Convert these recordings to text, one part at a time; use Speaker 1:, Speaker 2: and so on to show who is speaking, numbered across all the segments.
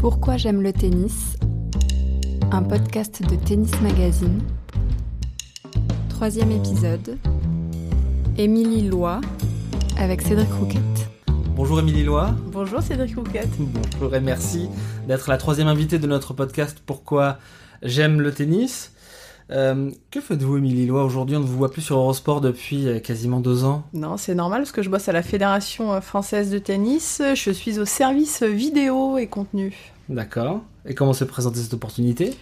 Speaker 1: Pourquoi j'aime le tennis? Un podcast de Tennis Magazine. Troisième épisode. Émilie Loy avec Cédric Rouquette.
Speaker 2: Bonjour Émilie Loy.
Speaker 3: Bonjour Cédric Rouquette.
Speaker 2: Bonjour et merci d'être la troisième invitée de notre podcast Pourquoi j'aime le tennis. Euh, que faites-vous, Émilie Loy Aujourd'hui, on ne vous voit plus sur Eurosport depuis euh, quasiment deux ans.
Speaker 3: Non, c'est normal parce que je bosse à la Fédération euh, française de tennis. Je suis au service vidéo et contenu.
Speaker 2: D'accord. Et comment s'est présentée cette opportunité?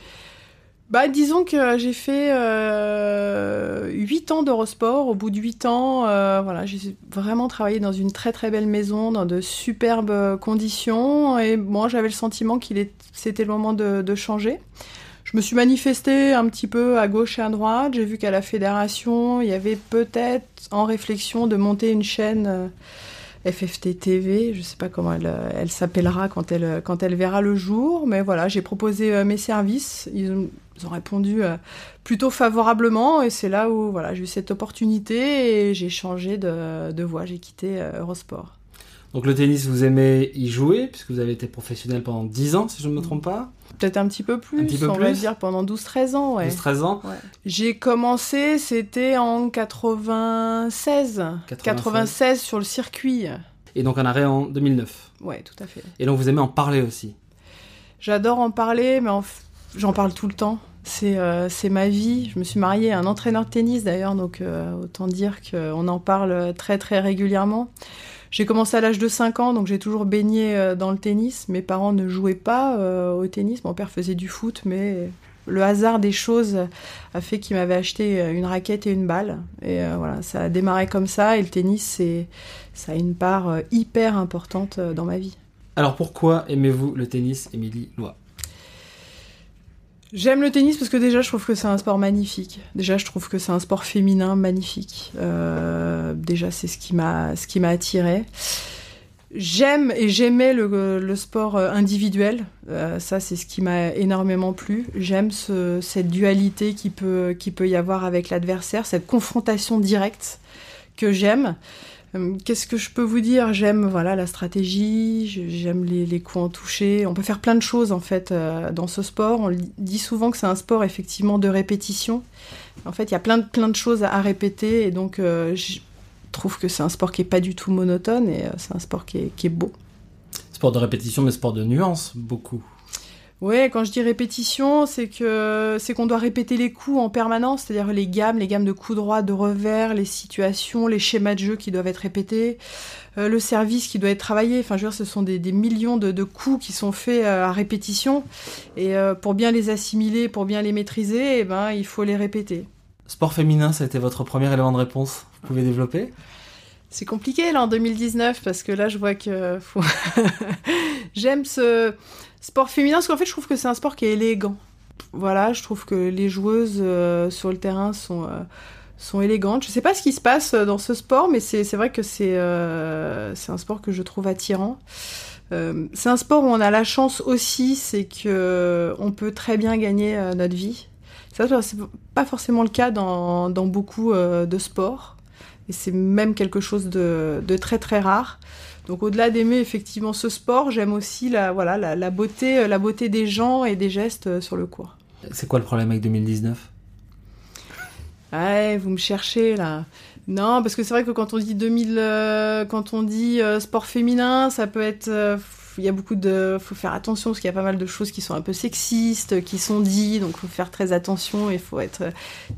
Speaker 3: Bah, disons que j'ai fait euh, 8 ans d'Eurosport. Au bout de 8 ans, voilà, j'ai vraiment travaillé dans une très très belle maison, dans de superbes conditions. Et moi, j'avais le sentiment qu'il c'était le moment de, de changer. Je me suis manifestée un petit peu à gauche et à droite. J'ai vu qu'à la fédération, il y avait peut-être en réflexion de monter une chaîne euh, FFT TV. Je ne sais pas comment elle, euh, elle s'appellera quand elle, quand elle verra le jour. Mais voilà, j'ai proposé euh, mes services. Ils ont, ils ont répondu plutôt favorablement. Et c'est là où voilà, j'ai eu cette opportunité et j'ai changé de, de voie. J'ai quitté Eurosport.
Speaker 2: Donc le tennis, vous aimez y jouer, puisque vous avez été professionnel pendant 10 ans, si je ne me trompe pas
Speaker 3: Peut-être un petit peu plus, un petit peu on va dire pendant 12-13 ans. Ouais.
Speaker 2: 12-13 ans
Speaker 3: ouais. J'ai commencé, c'était en 96. 96. 96 sur le circuit.
Speaker 2: Et donc un arrêt en 2009
Speaker 3: Ouais, tout à fait.
Speaker 2: Et donc vous aimez en parler aussi
Speaker 3: J'adore en parler, mais en... j'en parle tout le temps. C'est euh, ma vie. Je me suis mariée à un entraîneur de tennis d'ailleurs, donc euh, autant dire qu'on en parle très très régulièrement. J'ai commencé à l'âge de 5 ans, donc j'ai toujours baigné euh, dans le tennis. Mes parents ne jouaient pas euh, au tennis. Mon père faisait du foot, mais le hasard des choses a fait qu'il m'avait acheté euh, une raquette et une balle. Et voilà, ça a démarré comme ça. Et le tennis, c'est, ça a une part hyper importante dans ma vie.
Speaker 2: Alors pourquoi aimez-vous le tennis, Émilie Lois
Speaker 3: J'aime le tennis parce que déjà je trouve que c'est un sport magnifique. Déjà je trouve que c'est un sport féminin magnifique. Euh, déjà c'est ce qui m'a ce attiré. J'aime et j'aimais le, sport euh, individuel. Euh, ça c'est ce qui m'a énormément plu. J'aime ce, cette dualité qui peut qui peut y avoir avec l'adversaire, cette confrontation directe que j'aime. Euh, qu'est-ce que je peux vous dire? J'aime voilà la stratégie, j'aime les, les, coups en toucher. On peut faire plein de choses en fait euh, dans ce sport. On dit souvent que c'est un sport effectivement de répétition. En fait, il y a plein de choses à, répéter et donc euh, je trouve que c'est un sport qui est pas du tout monotone et c'est un sport qui qui est beau.
Speaker 2: Sport de répétition, mais sport de nuance beaucoup.
Speaker 3: Ouais, quand je dis répétition, c'est que c'est qu'on doit répéter les coups en permanence, c'est-à-dire les gammes, les gammes de coups droits, de revers, les situations, les schémas de jeu qui doivent être répétés, euh, le service qui doit être travaillé. Enfin, je veux dire, ce sont des, des millions de, de, coups qui sont faits euh, à répétition, et euh, pour bien les assimiler, pour bien les maîtriser, eh ben, il faut les répéter.
Speaker 2: Sport féminin, ça a été votre premier élément de réponse. Vous pouvez développer?
Speaker 3: C'est compliqué là en 2019 parce que là je vois que faut... j'aime ce sport féminin parce qu'en fait je trouve que c'est un sport qui est élégant. Voilà, je trouve que les joueuses euh, sur le terrain sont euh, sont élégantes. Je sais pas ce qui se passe euh, dans ce sport, mais c'est vrai que c'est un sport que je trouve attirant. C'est un sport où on a la chance aussi, c'est que on peut très bien gagner notre vie. Ça, c'est pas forcément le cas dans, dans beaucoup de sports. Et c'est même quelque chose de, de, très très rare. Donc au-delà d'aimer effectivement ce sport, j'aime aussi la, voilà, la, la, beauté, la beauté des gens et des gestes sur le court.
Speaker 2: C'est quoi le problème avec 2019
Speaker 3: Ouais, vous me cherchez là. Non, parce que c'est vrai que quand on dit 2000, euh, quand on dit euh, sport féminin, ça peut être, il euh, y a beaucoup de, faut faire attention parce qu'il y a pas mal de choses qui sont un peu sexistes, qui sont dites, donc faut faire très attention et faut être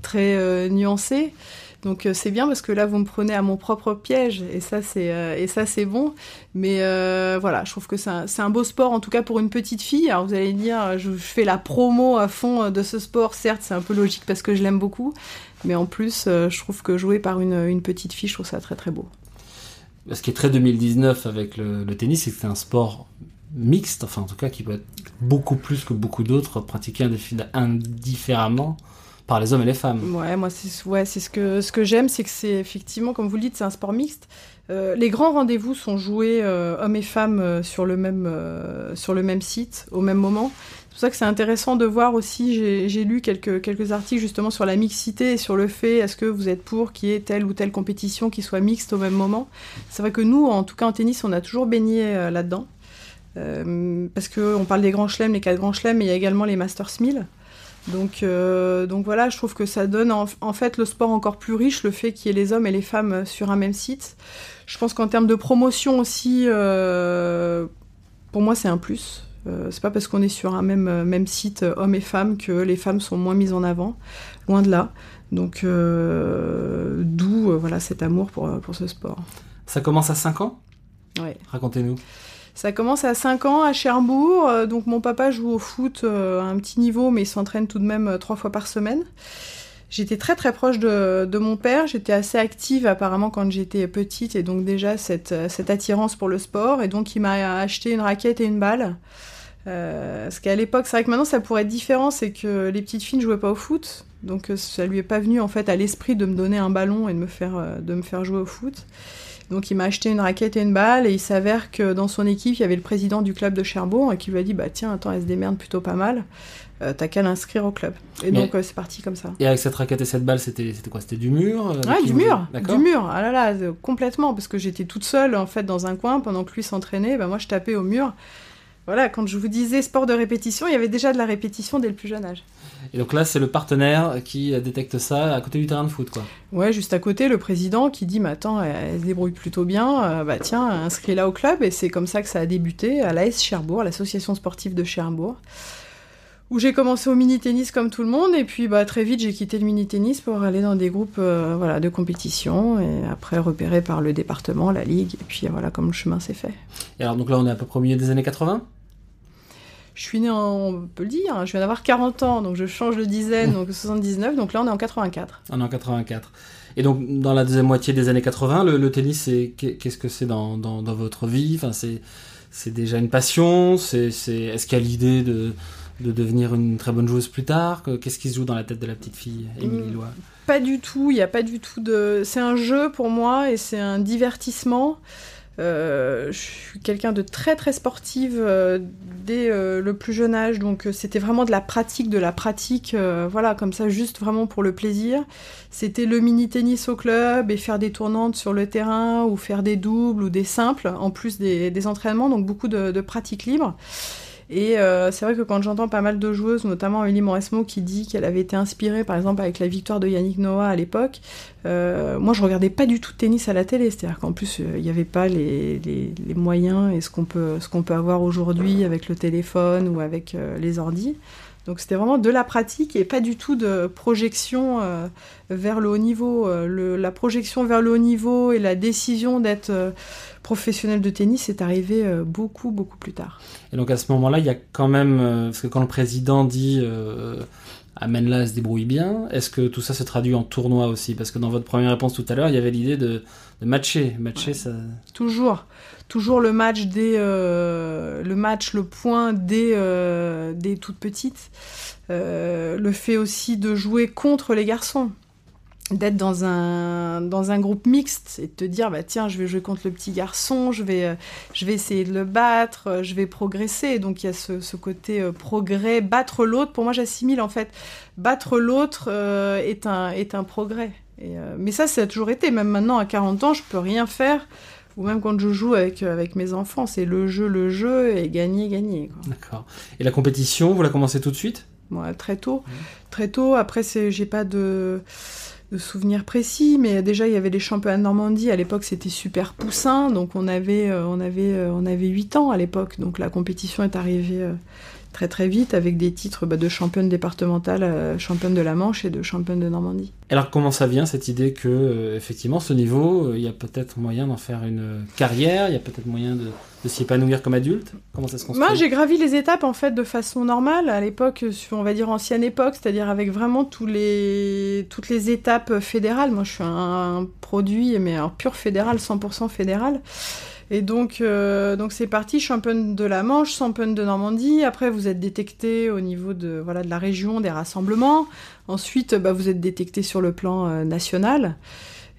Speaker 3: très nuancé. Donc euh, c'est bien parce que là vous me prenez à mon propre piège et ça c'est euh, ça c'est bon. Mais euh, voilà, je trouve que c'est un, beau sport en tout cas pour une petite fille. Alors vous allez dire, je, fais la promo à fond de ce sport. Certes, c'est un peu logique parce que je l'aime beaucoup, mais en plus je trouve que jouer par une, une, petite fille, je trouve ça très très beau.
Speaker 2: Ce qui est très 2019 avec le, le tennis, c'est que c'est un sport mixte, enfin en tout cas qui peut être beaucoup plus que beaucoup d'autres pratiqués indifféremment par les hommes et les femmes.
Speaker 3: Ouais, moi c'est ce que j'aime, c'est que c'est effectivement, comme vous le dites, c'est un sport mixte. Euh, les grands rendez-vous sont joués euh, hommes et femmes euh, sur le même site au même moment. C'est pour ça que c'est intéressant de voir aussi. J'ai lu quelques quelques articles justement sur la mixité et sur le fait est-ce que vous êtes pour qu'il y ait telle ou telle compétition qui soit mixte au même moment? C'est vrai que nous, en tout cas en tennis, on a toujours baigné là-dedans. parce qu'on parle des grands chelems, les quatre grands chelems, mais il y a également les Masters 1000. Donc, donc voilà, je trouve que ça donne en, en, fait le sport encore plus riche, le fait qu'il y ait les hommes et les femmes sur un même site. Je pense qu'en termes de promotion aussi, pour moi, c'est un plus. Euh, c'est pas parce qu'on est sur un même, euh, même site, euh, hommes et femmes, que les femmes sont moins mises en avant. Loin de là. Donc, d'où voilà, cet amour pour, pour ce sport.
Speaker 2: Ça commence à 5 ans?
Speaker 3: Oui.
Speaker 2: Racontez-nous.
Speaker 3: Ça commence à 5 ans à Cherbourg. donc, mon papa joue au foot à un petit niveau, mais il s'entraîne tout de même trois fois par semaine. J'étais très très proche de, de mon père, j'étais assez active apparemment quand j'étais petite et donc déjà cette, attirance pour le sport et donc il m'a acheté une raquette et une balle. Euh, parce qu'à l'époque, c'est vrai que maintenant ça pourrait être différent, c'est que les petites filles ne jouaient pas au foot, donc euh, ça lui est pas venu en fait à l'esprit de me donner un ballon et de me faire, euh, de me faire jouer au foot. Donc il m'a acheté une raquette et une balle et il s'avère que dans son équipe il y avait le président du club de Cherbourg et qui lui a dit bah tiens attends elle se démerde plutôt pas mal euh, t'as qu'à l'inscrire au club. Et donc euh, c'est parti comme ça.
Speaker 2: Et avec cette raquette et cette balle, c'était quoi? C'était du mur
Speaker 3: euh, Ouais, du mur, du mur. Ah là là, complètement, parce que j'étais toute seule en fait dans un coin pendant que lui s'entraînait. Bah, moi, je tapais au mur. Voilà, quand je vous disais sport de répétition, il y avait déjà de la répétition dès le plus jeune âge.
Speaker 2: Et donc là, c'est le partenaire qui détecte ça à côté du terrain de foot, quoi.
Speaker 3: Ouais, juste à côté, le président qui dit, mais attends, elle, se débrouille plutôt bien, bah tiens, inscris-la au club. Et c'est comme ça que ça a débuté à l'AS Cherbourg, l'association sportive de Cherbourg où j'ai commencé au mini-tennis comme tout le monde, et puis bah, très vite j'ai quitté le mini-tennis pour aller dans des groupes euh, voilà, de compétition, et après repéré par le département, la ligue, et puis voilà comme le chemin s'est fait.
Speaker 2: Et alors donc là on est à peu près au milieu des années 80
Speaker 3: je suis né en, on peut le dire, hein, je viens d'avoir 40 ans, donc je change de dizaine, donc 79, donc là on est en 84.
Speaker 2: On est en 84. Et donc dans la deuxième moitié des années 80, le, tennis, qu'est-ce que c'est dans, dans, dans, votre vie? Enfin, C'est déjà une passion c'est, Est-ce qu'il y a l'idée de de devenir une très bonne joueuse plus tard? Qu'est-ce qui se joue dans la tête de la petite fille, Émilie Lois
Speaker 3: Pas du tout, il n'y a pas du tout de... C'est un jeu pour moi et c'est un divertissement. Euh, je suis quelqu'un de très très sportive euh, dès euh, le plus jeune âge, donc c'était vraiment de la pratique, de la pratique, voilà, comme ça, juste vraiment pour le plaisir. C'était le mini tennis au club et faire des tournantes sur le terrain ou faire des doubles ou des simples, en plus des, entraînements, donc beaucoup de, de pratique libre. Et euh, c'est vrai que quand j'entends pas mal de joueuses, notamment Elie Mauresmo, qui dit qu'elle avait été inspirée, par exemple, avec la victoire de Yannick Noah à l'époque, euh, moi je regardais pas du tout de tennis à la télé. C'est-à-dire qu'en plus, euh, il n'y avait pas les, les, les, moyens et ce qu'on peut, ce peut avoir aujourd'hui avec le téléphone ou avec les ordis. Donc c'était vraiment de la pratique et pas du tout de projection vers le haut niveau. Le, la projection vers le haut niveau et la décision d'être professionnel de tennis est arrivé euh, beaucoup, beaucoup plus tard.
Speaker 2: Et donc à ce moment-là, il y a quand même, euh, parce que quand le président dit euh, amène-la, elle se débrouille bien, est-ce que tout ça se traduit en tournoi aussi? Parce que dans votre première réponse tout à l'heure, il y avait l'idée de, matcher. Matcher, ça...
Speaker 3: Toujours. Toujours le match des, le match, le point des, des toutes petites. le fait aussi de jouer contre les garçons d'être dans un, dans un groupe mixte et de te dire bah tiens je vais jouer contre le petit garçon je vais, euh, je vais essayer de le battre euh, je vais progresser. Donc il y a ce, ce côté euh, progrès. Battre l'autre pour moi j'assimile en fait. Battre l'autre est, un, est un progrès. Et, mais ça ça a toujours été. Même maintenant à 40 ans je peux rien faire. Ou même quand je joue avec, avec mes enfants c'est le jeu le jeu et gagner gagner
Speaker 2: d'accord. Et la compétition vous la commencez tout de suite?
Speaker 3: Moi très tôt. Mmh. très tôt. Après c'est j'ai pas de de souvenirs précis, mais déjà il y avait les championnats de Normandie. À l'époque, c'était super poussin, donc on avait, euh, on avait, euh, on avait 8 ans à l'époque. Donc la compétition est arrivée euh, très très vite avec des titres bah, de championne départementale, championne de la Manche et de championne de Normandie.
Speaker 2: Alors comment ça vient cette idée que effectivement ce niveau, il y a peut-être moyen d'en faire une carrière, il y a peut-être moyen de de s'y épanouir comme adulte? Comment ça se construit?
Speaker 3: Moi, j'ai gravi les étapes en fait de façon normale à l'époque, on va dire ancienne époque, c'est-à-dire avec vraiment tous les, toutes les étapes fédérales. Moi, je suis un, produit, mais un pur fédéral, 100% fédéral. Et donc, euh, donc c'est parti, championne de la Manche, championne de Normandie. Après, vous êtes détecté au niveau de, voilà, de la région, des rassemblements. Ensuite, bah, vous êtes détecté sur le plan euh, national.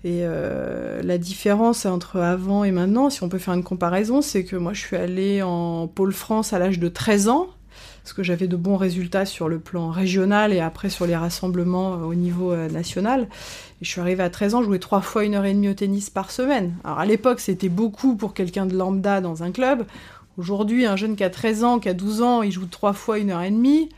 Speaker 3: Et euh, la différence entre avant et maintenant, si on peut faire une comparaison, c'est que moi je suis allée en pôle France à l'âge de 13 ans, parce que j'avais de bons résultats sur le plan régional et après sur les rassemblements euh, au niveau euh, national. Et je suis arrivée à 13 ans, jouer trois fois une heure et demie au tennis par semaine. Alors à l'époque, c'était beaucoup pour quelqu'un de lambda dans un club. Aujourd'hui, un jeune qui a 13 ans, qui a 12 ans, il joue trois fois une heure et demie.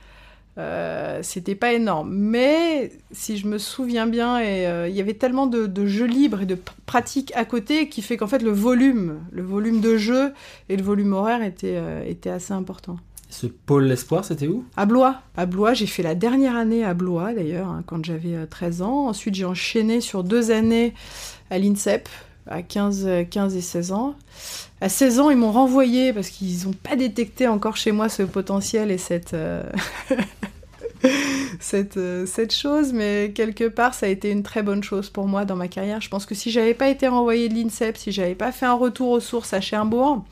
Speaker 3: Euh, c'était pas énorme. Mais si je me souviens bien, il y avait tellement de, jeux libres et de pratiques à côté qui fait qu'en fait le volume, le volume de jeu et le volume horaire était, euh, était assez important.
Speaker 2: Ce pôle espoir, c'était où?
Speaker 3: À Blois. À Blois, j'ai fait la dernière année à Blois d'ailleurs, hein, quand j'avais 13 ans. Ensuite, j'ai enchaîné sur deux années à l'INSEP, à 15, 15 et 16 ans. À 16 ans, ils m'ont renvoyé parce qu'ils n'ont pas détecté encore chez moi ce potentiel et cette, euh... cette, euh, cette chose, mais quelque part, ça a été une très bonne chose pour moi dans ma carrière. Je pense que si j'avais pas été renvoyé de l'INSEP, si j'avais pas fait un retour aux sources à Cherbourg,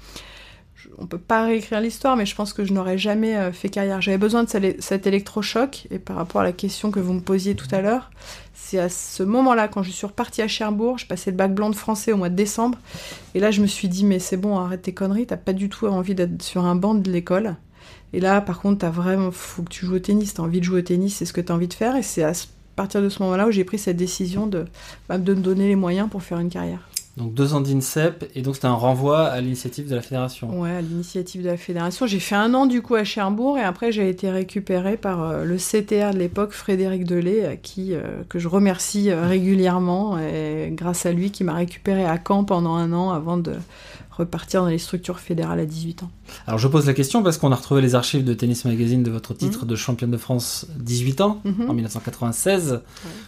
Speaker 3: on peut pas réécrire l'histoire, mais je pense que je n'aurais jamais euh, fait carrière. J'avais besoin de cet électrochoc, et par rapport à la question que vous me posiez tout à l'heure, c'est à ce moment-là, quand je suis repartie à Cherbourg, je passais le bac blanc de français au mois de décembre, et là je me suis dit, mais c'est bon, arrête tes conneries, t'as pas du tout envie d'être sur un banc de l'école. Et là, par contre, t'as vraiment, faut que tu joues au tennis, t'as envie de jouer au tennis, c'est ce que t'as envie de faire, et c'est à partir de ce moment-là où j'ai pris cette décision de, bah, de me donner les moyens pour faire une carrière.
Speaker 2: Donc deux ans d'INSEP, et donc c'était un renvoi à l'initiative de la fédération.
Speaker 3: Ouais, à l'initiative de la fédération. J'ai fait un an du coup à Cherbourg, et après j'ai été récupéré par euh, le CTR de l'époque, Frédéric Delay, à qui, euh, que je remercie euh, régulièrement, et grâce à lui qui m'a récupéré à Caen pendant un an avant de repartir dans les structures fédérales à 18 ans.
Speaker 2: Alors je pose la question parce qu'on a retrouvé les archives de Tennis Magazine de votre titre mmh. de championne de France 18 ans, mmh. en 1996, ouais.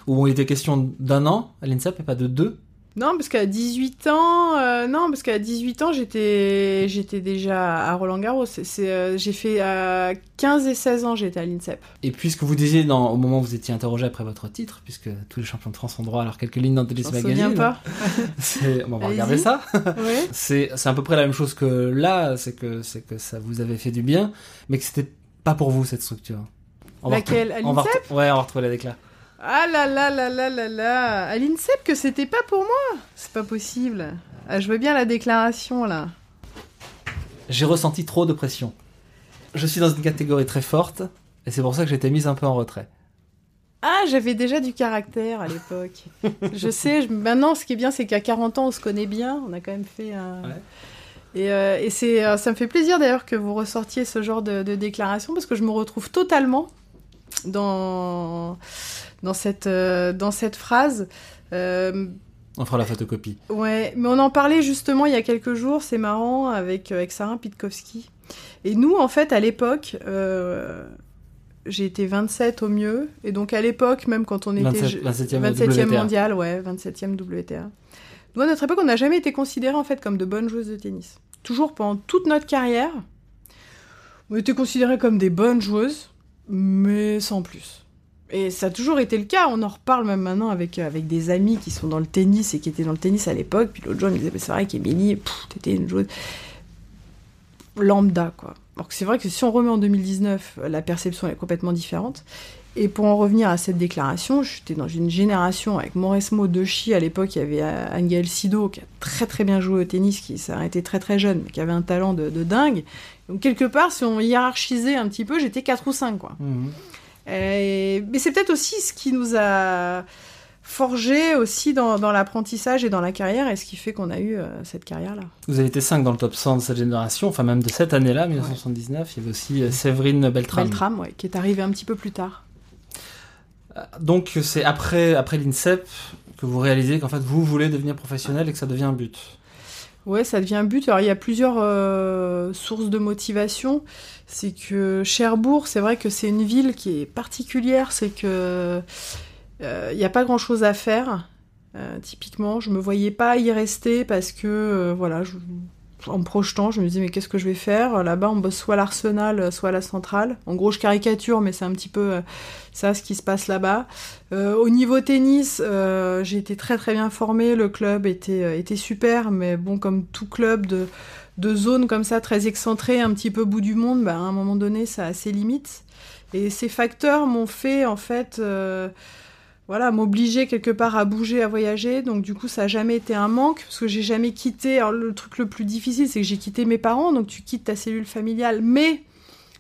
Speaker 2: où il était question d'un an à l'INSEP et pas de deux.
Speaker 3: Non, parce qu'à 18 ans, euh, non, parce qu'à 18 ans, j'étais, j'étais déjà à Roland Garros. C'est, euh, j'ai fait à 15 et 16 ans, j'étais à l'INSEP.
Speaker 2: Et puisque vous disiez dans, au moment où vous étiez interrogé après votre titre, puisque tous les champions de France ont droit à leurs quelques lignes dans Tennis Magazine.
Speaker 3: pas.
Speaker 2: c'est, on va regarder ça.
Speaker 3: oui.
Speaker 2: c'est, c'est à peu près la même chose que là, c'est que, c'est que ça vous avait fait du bien, mais que c'était pas pour vous cette structure.
Speaker 3: On Laquelle? à l'INSEP?
Speaker 2: Ouais, on va retrouver la déclaration.
Speaker 3: Ah là là là là là là À l'INSEP que c'était pas pour moi C'est pas possible. Ah, je veux bien la déclaration là.
Speaker 2: J'ai ressenti trop de pression. Je suis dans une catégorie très forte et c'est pour ça que j'étais mise un peu en retrait.
Speaker 3: Ah, j'avais déjà du caractère à l'époque. je sais, je... maintenant ce qui est bien c'est qu'à 40 ans on se connaît bien, on a quand même fait un... Ouais. Et, euh, et c'est, euh, ça me fait plaisir d'ailleurs que vous ressortiez ce genre de, de déclaration parce que je me retrouve totalement dans dans cette, euh, dans cette phrase.
Speaker 2: Euh, on fera la photocopie.
Speaker 3: Ouais, mais on en parlait justement il y a quelques jours, c'est marrant, avec, euh, avec Sarah Pitkowski. Et nous, en fait, à l'époque, euh, j'ai été 27 au mieux. Et donc, à l'époque, même quand on était
Speaker 2: 27, 27e,
Speaker 3: 27e mondial, ouais, 27e WTA. Nous, à notre époque, on n'a jamais été considérés en fait comme de bonnes joueuses de tennis. Toujours pendant toute notre carrière, on était considérés comme des bonnes joueuses, mais sans plus. Et ça a toujours été le cas. On en reparle même maintenant avec, euh, avec des amis qui sont dans le tennis et qui étaient dans le tennis à l'époque. Puis l'autre jour, ils me disait C'est vrai qu'Emilie, t'étais une joueuse lambda, quoi. Alors que c'est vrai que si on remet en 2019, la perception est complètement différente. Et pour en revenir à cette déclaration, j'étais dans une génération avec Mauresmo Dechi. À l'époque, il y avait Angel Sido qui a très très bien joué au tennis, qui s'est arrêté très très jeune, mais qui avait un talent de, de, dingue. Donc quelque part, si on hiérarchisait un petit peu, j'étais 4 ou 5, quoi. Mmh. Et... Mais c'est peut-être aussi ce qui nous a forgé aussi dans, dans l'apprentissage et dans la carrière, et ce qui fait qu'on a eu euh, cette carrière-là.
Speaker 2: Vous avez été 5 dans le top 100 de cette génération, enfin même de cette année-là, 1979. Ouais. Il y avait aussi euh, Séverine Beltram.
Speaker 3: Beltram, ouais, qui est arrivée un petit peu plus tard.
Speaker 2: Donc c'est après, après l'INSEP que vous réalisez qu'en fait vous voulez devenir professionnel et que ça devient un but.
Speaker 3: Ouais, ça devient un but. Alors il y a plusieurs euh, sources de motivation. C'est que Cherbourg, c'est vrai que c'est une ville qui est particulière. C'est que il euh, n'y a pas grand chose à faire. Euh, typiquement, je me voyais pas y rester parce que voilà, je, en projetant, je me disais mais qu'est-ce que je vais faire? Là-bas, on bosse soit l'Arsenal, soit la Centrale. En gros, je caricature, mais c'est un petit peu euh, ça ce qui se passe là-bas. Euh, au niveau tennis, euh, j'ai été très très bien formée. Le club était, était super, mais bon, comme tout club de, de zone comme ça, très excentré, un petit peu bout du monde, bah, à un moment donné, ça a ses limites. Et ces facteurs m'ont fait en fait voilà, m'obliger quelque part à bouger, à voyager. Donc du coup, ça n'a jamais été un manque parce que j'ai jamais quitté. Alors le truc le plus difficile, c'est que j'ai quitté mes parents. Donc tu quittes ta cellule familiale, mais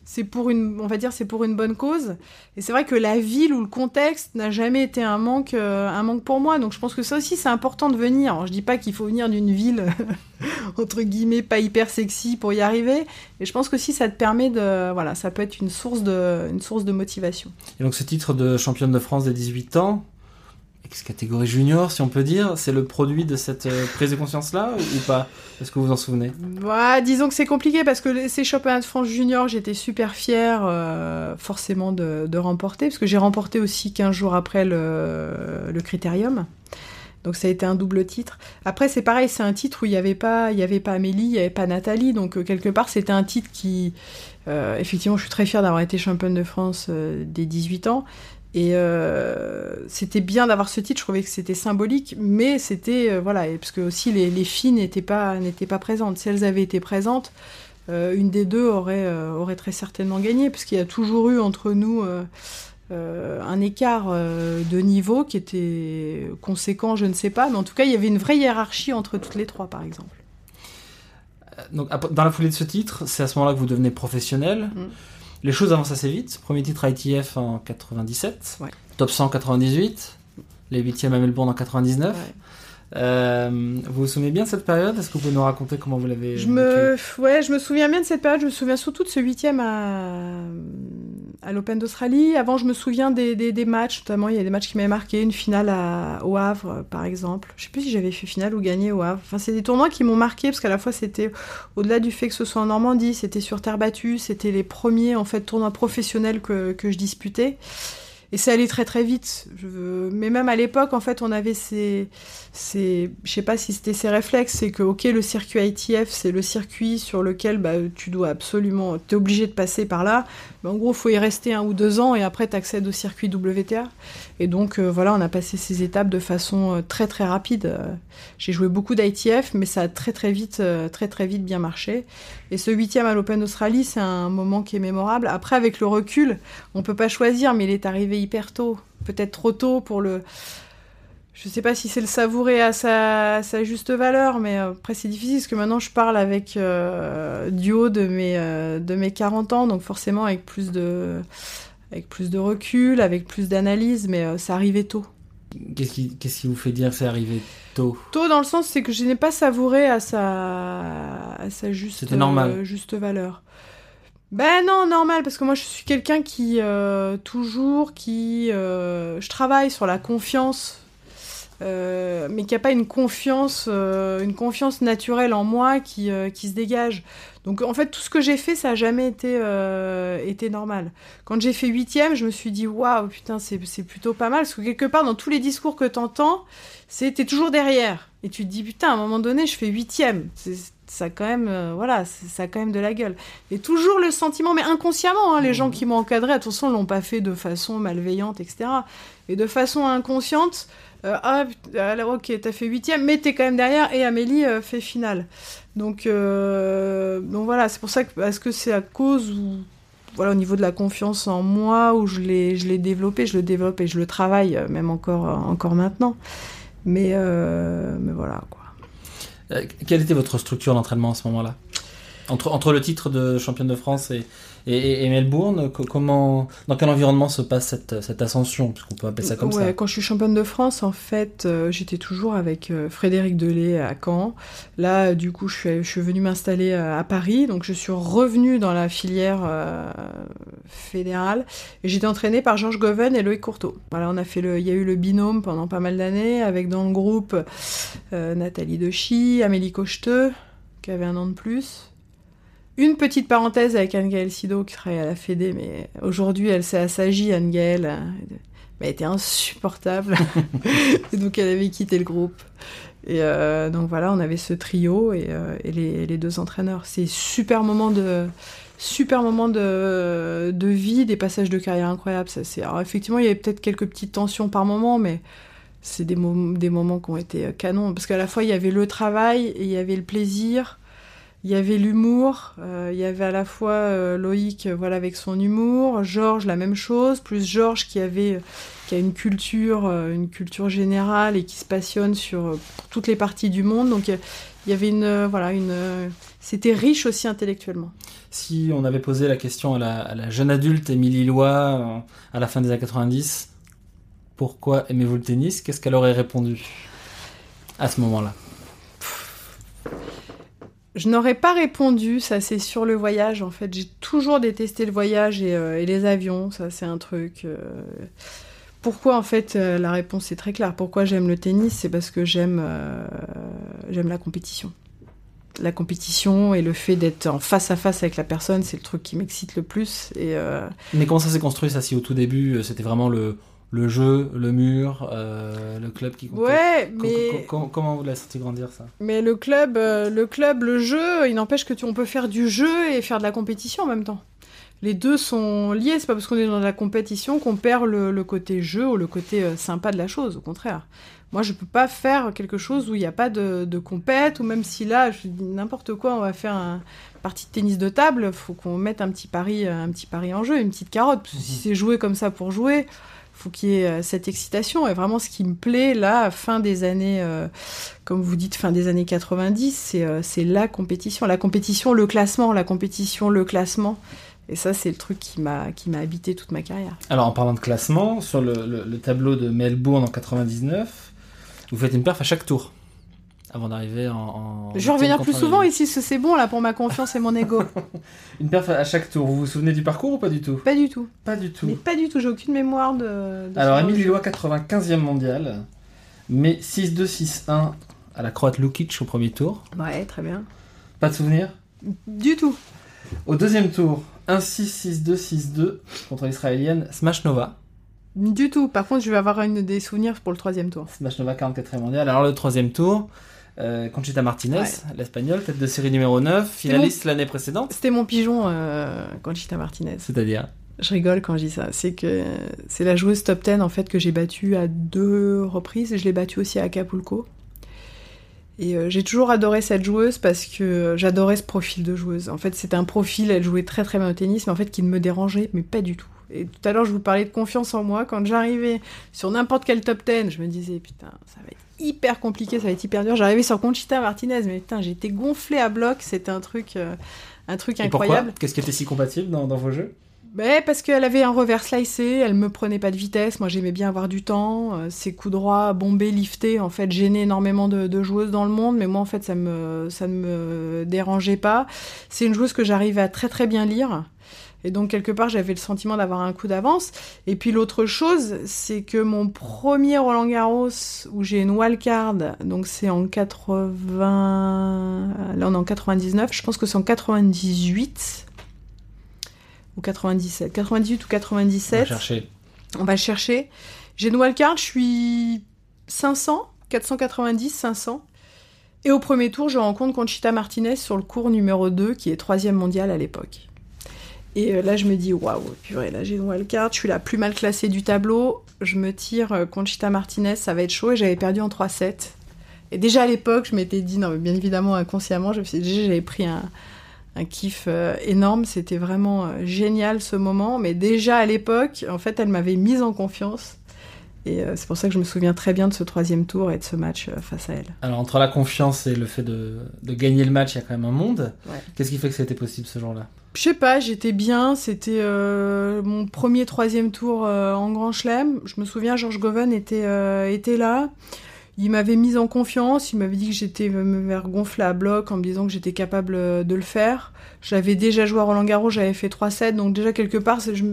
Speaker 3: c'est pour une, on va dire, c'est pour une bonne cause. Et c'est vrai que la ville ou le contexte n'a jamais été un manque, euh, un manque pour moi. Donc je pense que ça aussi, c'est important de venir. Alors, je dis pas qu'il faut venir d'une ville entre guillemets pas hyper sexy pour y arriver. Et je pense que si ça te permet de, voilà, ça peut être une source de, une source de motivation.
Speaker 2: Et donc ce titre de championne de France des 18 ans, catégorie junior, si on peut dire, c'est le produit de cette euh, prise de conscience-là ou pas? Est-ce que vous vous en souvenez?
Speaker 3: Disons que c'est compliqué parce que ces championnats de France junior, j'étais super fière euh, forcément de, remporter, parce que j'ai remporté aussi 15 jours après le, Critérium. Donc ça a été un double titre. Après c'est pareil, c'est un titre où il n'y avait pas, avait pas Amélie, il n'y avait pas Nathalie, donc euh, quelque part c'était un titre qui, effectivement, je suis très fière d'avoir été championne de France des 18 ans, et euh, c'était bien d'avoir ce titre, je trouvais que c'était symbolique, mais c'était, euh, voilà, parce que aussi les, les filles n'étaient pas, n'étaient pas présentes. Si elles avaient été présentes, euh, une des deux aurait, aurait très certainement gagné, parce qu'il y a toujours eu entre nous un écart de niveau qui était conséquent, je ne sais pas, mais en tout cas, il y avait une vraie hiérarchie entre toutes les trois, par exemple.
Speaker 2: Donc, dans la foulée de ce titre, c'est à ce moment-là que vous devenez professionnel. Mm. Les choses avancent assez vite. Premier titre ITF en 97, top 100 en 98, les huitièmes à Melbourne en 99. Euh, vous vous souvenez bien de cette période? Est-ce que vous pouvez nous raconter comment vous l'avez
Speaker 3: je me, ouais, je me souviens bien de cette période. Je me souviens surtout de ce huitième à, à l'Open d'Australie. Avant, je me souviens des, des, matchs, notamment il y a des matchs qui m'avaient marqué, une finale à, au Havre, par exemple. Je sais plus si j'avais fait finale ou gagné au Havre. Enfin, c'est des tournois qui m'ont marqué parce qu'à la fois c'était au-delà du fait que ce soit en Normandie, c'était sur terre battue, c'était les premiers en fait tournois professionnels que, que je disputais. Et c'est allé très très vite. Je Mais même à l'époque, en fait, on avait ces, ces... je sais pas si c'était ces réflexes, c'est que ok, le circuit ITF, c'est le circuit sur lequel bah, tu dois absolument, tu es obligé de passer par là. Mais en gros, faut y rester un ou deux ans et après tu accèdes au circuit WTA. Et donc euh, voilà, on a passé ces étapes de façon euh, très très rapide. Euh, j'ai joué beaucoup d'ITF, mais ça a très très vite, très très vite bien marché. Et ce huitième à l'Open d'Australie, c'est un moment qui est mémorable. Après, avec le recul, on peut pas choisir, mais il est arrivé hyper tôt, peut-être trop tôt pour le. Je sais pas si c'est le savourer à sa, juste valeur, mais après c'est difficile parce que maintenant je parle avec du haut de mes, de mes 40 ans, donc forcément avec plus de, avec plus de recul, avec plus d'analyse, mais euh, ça arrivait tôt.
Speaker 2: Qu'est-ce qui, qui, vous fait dire que c'est arrivé tôt
Speaker 3: Tôt dans le sens, c'est que je n'ai pas savouré à sa, à sa juste,
Speaker 2: normal.
Speaker 3: Euh, juste valeur. Ben non, normal, parce que moi je suis quelqu'un qui, euh, toujours, qui... je travaille sur la confiance, mais qui n'a pas une confiance, une confiance naturelle en moi qui, qui se dégage. Donc en fait, tout ce que j'ai fait, ça n'a jamais été, euh, été normal. Quand j'ai fait huitième, je me suis dit, waouh, putain, c'est plutôt pas mal. Parce que quelque part, dans tous les discours que t'entends, c'est t'es toujours derrière. Et tu te dis, putain, à un moment donné, je fais huitième. Ça quand même, euh, voilà, ça a quand même de la gueule. Et toujours le sentiment, mais inconsciemment, hein, les gens mmh. qui m'ont encadré, attention, l'ont pas fait de façon malveillante, etc. Et de façon inconsciente, euh, ah, alors, ok, t'as fait huitième, mais t'es quand même derrière, et Amélie fait finale. Donc, euh, donc voilà, c'est pour ça que est-ce que c'est à cause ou voilà au niveau de la confiance en moi où je l'ai je l'ai développé, je le développe et je le travaille euh, même encore euh, encore maintenant. Mais mais voilà quoi.
Speaker 2: Quelle était votre structure d'entraînement à ce moment-là? Entre, entre le titre de championne de France et, et, Melbourne, comment, dans quel environnement se passe cette, cette ascension, puisqu'on peut appeler ça comme
Speaker 3: ça Quand je suis championne de France, en fait, euh, j'étais toujours avec euh, Frédéric Delay à Caen. Là, du coup, je suis, je suis venue m'installer euh, à Paris, donc je suis revenue dans la filière fédérale. Et j'étais entraînée par Georges Goven et Loïc Courteau. Voilà, on a fait le, il y a eu le binôme pendant pas mal d'années, avec dans le groupe Nathalie Dechy, Amélie Cocheteux, qui avait un an de plus, une petite parenthèse avec Anne-Gaëlle Sido qui travaille à la Fédé, mais aujourd'hui elle s'est assagie, Anne-Gaëlle. Mais elle était insupportable. et donc elle avait quitté le groupe. Et euh, donc voilà, on avait ce trio et, euh, les, deux entraîneurs. C'est super moment de super moment de, de vie, des passages de carrière incroyables. Ça, alors effectivement, il y avait peut-être quelques petites tensions par moment, mais c'est des, des moments qui ont été euh, canons. Parce qu'à la fois, il y avait le travail et il y avait le plaisir. Il y avait l'humour, euh, il y avait à la fois euh, Loïc euh, voilà avec son humour, Georges la même chose, plus Georges qui avait qui a une culture une culture générale et qui se passionne sur toutes les parties du monde. Donc il y avait une voilà une c'était riche aussi intellectuellement.
Speaker 2: Si on avait posé la question à la, à la jeune adulte Émilie Lois à la fin des années 90, pourquoi aimez-vous le tennis? Qu'est-ce qu'elle aurait répondu à ce moment-là?
Speaker 3: Je n'aurais pas répondu, ça c'est sur le voyage en fait. J'ai toujours détesté le voyage et, euh, les avions, ça c'est un truc. euh, Pourquoi en fait euh, la réponse est très claire. Pourquoi j'aime le tennis C'est parce que j'aime j'aime la compétition. La compétition et le fait d'être en face à face avec la personne, c'est le truc qui m'excite le plus.
Speaker 2: Mais comment ça s'est construit ça Si au tout début c'était vraiment le, le jeu, le mur, euh, le club qui comptait
Speaker 3: ouais, mais
Speaker 2: co- co- comment vous l'avez senti grandir ça?
Speaker 3: Mais le club, euh, le club, le jeu, il n'empêche que tu, on peut faire du jeu et faire de la compétition en même temps. Les deux sont liés. C'est pas parce qu'on est dans la compétition qu'on perd le, le côté jeu ou le côté euh, sympa de la chose. Au contraire. Moi, je peux pas faire quelque chose où il n'y a pas de, de compète ou même si là, je dis n'importe quoi, on va faire un partie de tennis de table, faut qu'on mette un petit pari, un petit pari en jeu, une petite carotte. Parce que si c'est jouer comme ça pour jouer, faut qu'il y ait euh, cette excitation. Et vraiment, ce qui me plaît là, fin des années, euh, comme vous dites, fin des années 90, c'est euh, c'est la compétition. La compétition, le classement, la compétition, le classement. Et ça, c'est le truc qui m'a habité toute ma carrière.
Speaker 2: Alors en parlant de classement, sur le, le- le tableau de Melbourne en 99, vous faites une perf à chaque tour avant d'arriver en, en-
Speaker 3: je vais revenir plus souvent ici, c'est bon là pour ma confiance et mon ego.
Speaker 2: Une perf à chaque tour. Vous vous souvenez du parcours ou pas du tout?
Speaker 3: Pas du tout.
Speaker 2: Pas du tout.
Speaker 3: Mais pas du tout. J'ai aucune mémoire de. de
Speaker 2: Alors Émile Lillois 95e mondial, mais 6-2 6-1 à la Croate Lukic au premier tour.
Speaker 3: Ouais, très bien.
Speaker 2: Pas de souvenir?
Speaker 3: Du tout.
Speaker 2: Au deuxième tour, 1-6 6-2 6-2 contre l'israélienne Smashnova.
Speaker 3: Du tout. Par contre, je vais avoir une des souvenirs pour le troisième tour.
Speaker 2: Smashnova 44e mondial. Alors le troisième tour, euh, Conchita Martinez,
Speaker 3: Ouais.
Speaker 2: l'espagnole, tête de série numéro 9, finaliste l'année précédente.
Speaker 3: C'était mon pigeon, euh, Conchita Martinez.
Speaker 2: C'est-à-dire
Speaker 3: Je rigole quand je dis ça. C'est que c'est la joueuse top 10 en fait que j'ai battue à deux reprises. Je l'ai battue aussi à Acapulco. Et euh, j'ai toujours adoré cette joueuse parce que j'adorais ce profil de joueuse. En fait, c'était un profil, elle jouait très très bien au tennis, mais en fait qui ne me dérangeait, mais pas du tout. Et tout à l'heure, je vous parlais de confiance en moi. Quand j'arrivais sur n'importe quel top 10, je me disais, putain, ça va être hyper compliqué, ça va être hyper dur. J'arrivais sur Conchita Martinez, mais putain, j'étais gonflée à bloc. C'était un truc, euh, un truc
Speaker 2: Et
Speaker 3: incroyable.
Speaker 2: Qu'est-ce qui était si compatible dans, dans vos jeux?
Speaker 3: Ben, parce qu'elle avait un revers slicé, elle me prenait pas de vitesse, moi j'aimais bien avoir du temps, euh, ses coups droits bombés, liftés, en fait gênaient énormément de, de joueuses dans le monde, mais moi en fait ça, me, ça ne me dérangeait pas. C'est une joueuse que j'arrivais à très très bien lire, et donc quelque part j'avais le sentiment d'avoir un coup d'avance. Et puis l'autre chose, c'est que mon premier Roland Garros où j'ai une wildcard, donc c'est en 80... Là on est en 99, je pense que c'est en 98 ou 97, 98 ou
Speaker 2: On va
Speaker 3: 97.
Speaker 2: chercher.
Speaker 3: On va chercher. J'ai une wildcard, je suis 500, 490, 500. Et au premier tour, je rencontre Conchita Martinez sur le cours numéro 2, qui est troisième mondial à l'époque. Et euh, là, je me dis, waouh, purée, là j'ai une wildcard, je suis la plus mal classée du tableau. Je me tire euh, Conchita Martinez, ça va être chaud, et j'avais perdu en 3-7. Et déjà à l'époque, je m'étais dit, non, mais bien évidemment, inconsciemment, je me suis dit, déjà, j'avais pris un, un kiff euh, énorme. C'était vraiment génial ce moment. Mais déjà à l'époque, en fait, elle m'avait mise en confiance. Et c'est pour ça que je me souviens très bien de ce troisième tour et de ce match face à elle.
Speaker 2: Alors entre la confiance et le fait de, de gagner le match, il y a quand même un monde.
Speaker 3: Ouais.
Speaker 2: Qu'est-ce qui fait que c'était possible ce jour-là?
Speaker 3: Je sais pas, j'étais bien. C'était euh, mon premier troisième tour euh, en Grand Chelem. Je me souviens, Georges Goven était, euh, était là. Il m'avait mise en confiance, il m'avait dit que j'étais me faire gonfler à bloc en me disant que j'étais capable de le faire. J'avais déjà joué à Roland Garros, j'avais fait 3-7, donc déjà quelque part, je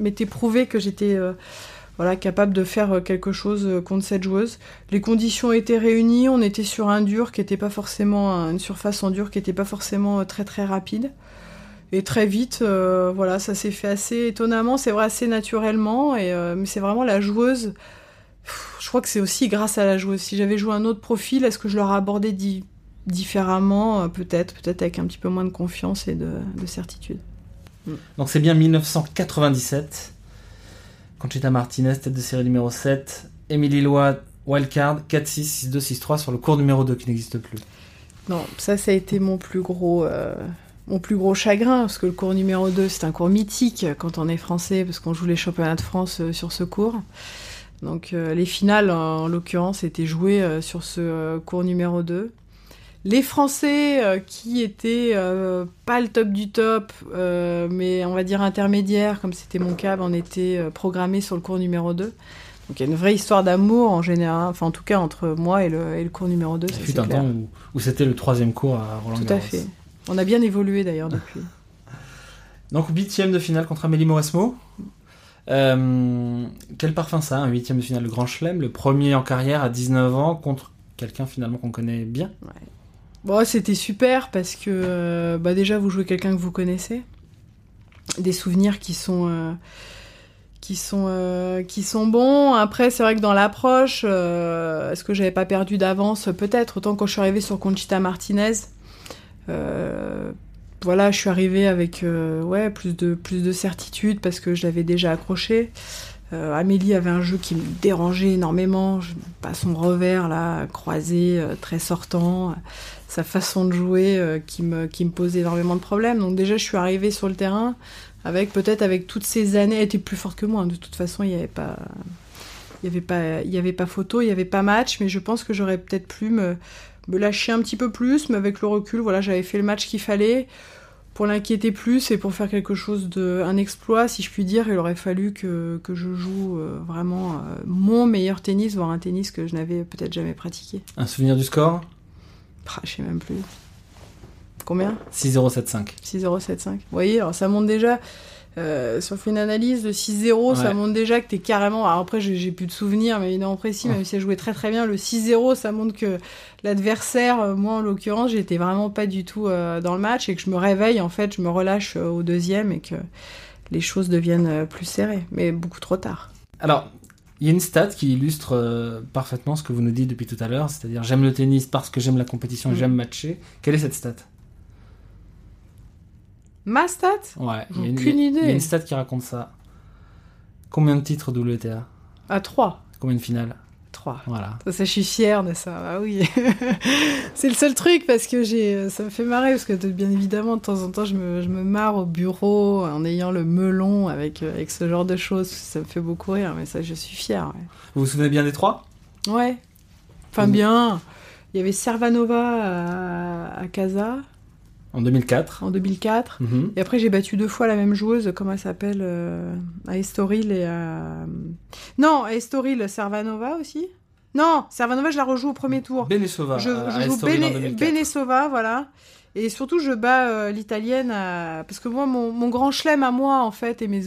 Speaker 3: m'étais prouvé que j'étais voilà, capable de faire quelque chose contre cette joueuse. Les conditions étaient réunies, on était sur un dur qui n'était pas forcément, un- une surface en dur qui n'était pas forcément très très rapide. Et très vite, euh, voilà, ça s'est fait assez étonnamment, c'est vrai assez naturellement, et, euh, mais c'est vraiment la joueuse. Pff, Je crois que c'est aussi grâce à la joueuse. Si j'avais joué un autre profil, est-ce que je l'aurais abordé di- différemment? Euh, Peut-être, peut-être avec un petit peu moins de confiance et de, de certitude.
Speaker 2: Donc c'est bien 1997. Conchita Martinez, tête de série numéro 7. Émilie Lois, wildcard, 4-6, 6-2, 6-3 sur le cours numéro 2 qui n'existe plus.
Speaker 3: Non, ça, ça a été mon plus gros, mon plus gros chagrin, parce que le cours numéro 2, c'est un cours mythique quand on est français, parce qu'on joue les championnats de France euh, sur ce cours. Donc euh, les finales, en, en l'occurrence, étaient jouées euh, sur ce euh, cours numéro 2. Les Français qui étaient pas le top du top, mais on va dire intermédiaire, comme c'était mon cas, on était euh, programmés sur le cours numéro 2. Donc il y a une vraie histoire d'amour en général, enfin en tout cas entre moi et le, et le cours numéro 2.
Speaker 2: Il fut un
Speaker 3: clair.
Speaker 2: temps où, où c'était le troisième cours à Roland
Speaker 3: Tout
Speaker 2: Garros.
Speaker 3: à fait. On a bien évolué d'ailleurs depuis.
Speaker 2: Donc huitième de finale contre Amélie Mauresmo. Euh, quel parfum ça, un huitième de finale de Grand Chelem, le premier en carrière à 19 ans contre quelqu'un finalement qu'on connaît bien?
Speaker 3: Bon, c'était super parce que euh, bah déjà vous jouez quelqu'un que vous connaissez, des souvenirs qui sont euh, qui sont qui sont bons. Après, c'est vrai que dans l'approche, est-ce que j'avais pas perdu d'avance? Peut-être. Autant quand je suis arrivée sur Conchita Martinez, voilà, je suis arrivée avec euh, plus de plus de certitude parce que je l'avais déjà accroché. Euh, Amélie avait un jeu qui me dérangeait énormément, pas son revers là, croisé, euh, très sortant, euh, sa façon de jouer euh, qui, me, qui me posait énormément de problèmes. Donc déjà je suis arrivée sur le terrain avec peut-être avec toutes ces années, elle était plus forte que moi, hein. de toute façon il n'y avait pas... Il y avait avait pas photo, il y avait pas match, mais je pense que j'aurais peut-être pu me, me lâcher un petit peu plus, mais avec le recul, voilà, j'avais fait le match qu'il fallait pour l'inquiéter plus et pour faire quelque chose de un exploit si je puis dire. Il aurait fallu que, que je joue euh, vraiment euh, mon meilleur tennis voire un tennis que je n'avais peut-être jamais pratiqué.
Speaker 2: Un souvenir du score?
Speaker 3: Ah, je sais même plus. Combien?
Speaker 2: 6-0-7-5.
Speaker 3: 6-0-7-5 vous voyez alors ça monte déjà euh, si on fait une analyse de 6-0 ça montre déjà que t'es carrément alors après j'ai plus de souvenirs mais évidemment précis même si elle jouait très très bien le 6-0 ça montre que l'adversaire euh, moi en l'occurrence j'étais vraiment pas du tout euh, dans le match et que je me réveille en fait je me relâche euh, au deuxième et que les choses deviennent plus serrées mais beaucoup trop tard
Speaker 2: Alors, il y a une stat qui illustre euh, parfaitement ce que vous nous dites depuis tout à l'heure, c'est-à-dire j'aime le tennis parce que j'aime la compétition et
Speaker 3: Mm.
Speaker 2: j'aime matcher. Quelle est cette stat?
Speaker 3: Ma stat
Speaker 2: Ouais, il y a une,
Speaker 3: Aucune
Speaker 2: il y a
Speaker 3: idée.
Speaker 2: une stat qui raconte ça. Combien de titres WTA
Speaker 3: à 3
Speaker 2: Combien de finales?
Speaker 3: 3
Speaker 2: Voilà.
Speaker 3: Ça, ça, je suis fière de ça. Ah oui, c'est le seul truc parce que j'ai, ça me fait marrer parce que bien évidemment de temps en temps je me, je me marre au bureau en ayant le melon avec euh, avec ce genre de choses. Ça me fait beaucoup rire, mais ça je suis fière.
Speaker 2: Vous vous souvenez bien des trois?
Speaker 3: Ouais. Enfin
Speaker 2: Mhm.
Speaker 3: bien. Il y avait Servanova à, à Casa
Speaker 2: En 2004.
Speaker 3: en 2004.
Speaker 2: Mhm.
Speaker 3: Et après, j'ai battu deux fois la même joueuse, comment elle s'appelle euh, À Estoril et à. Non, à Estoril, Servanova aussi Non, Servanova, je la rejoue au premier tour.
Speaker 2: Benesova.
Speaker 3: je,
Speaker 2: à-
Speaker 3: je
Speaker 2: à
Speaker 3: joue Bene-
Speaker 2: 2004.
Speaker 3: Benesova, voilà. Et surtout, je bats euh, l'italienne à- parce que moi, mon, mon grand chelem à moi, en fait, et mes,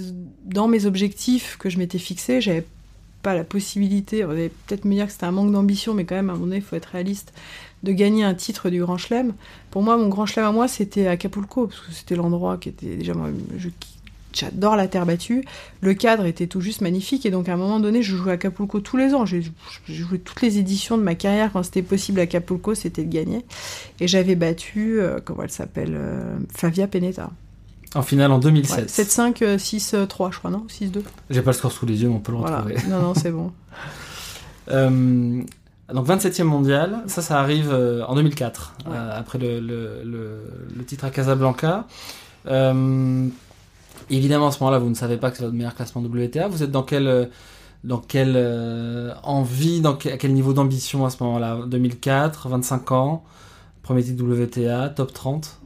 Speaker 3: dans mes objectifs que je m'étais fixés, j'avais pas la possibilité, on allait peut-être me dire que c'était un manque d'ambition, mais quand même, à un moment donné, il faut être réaliste, de gagner un titre du grand chelem. Pour moi, mon grand chelem à moi, c'était Acapulco, parce que c'était l'endroit qui était déjà, moi, je- J'adore la terre battue. Le cadre était tout juste magnifique et donc à un moment donné, je jouais à Acapulco tous les ans. J'ai joué toutes les éditions de ma carrière quand c'était possible à Acapulco, c'était de gagner. Et j'avais battu, euh, comment elle s'appelle, euh, Flavia Peneta.
Speaker 2: En finale en
Speaker 3: Ouais,
Speaker 2: 2007.
Speaker 3: 7-5, euh, 6-3, je crois, non? 6-2.
Speaker 2: J'ai pas le score sous les yeux, mais on peut le
Speaker 3: Voilà.
Speaker 2: retrouver.
Speaker 3: Non, non, c'est bon.
Speaker 2: Euh, donc 27e mondial, ça, ça arrive euh, en 2004,
Speaker 3: Ouais.
Speaker 2: euh, après le, le, le, le titre à Casablanca. Euh, évidemment, à ce moment-là, vous ne savez pas que c'est votre meilleur classement WTA. Vous êtes dans quelle, dans quelle envie, dans à quel niveau d'ambition à ce moment-là? 2004, 25 ans, premier titre WTA, top 30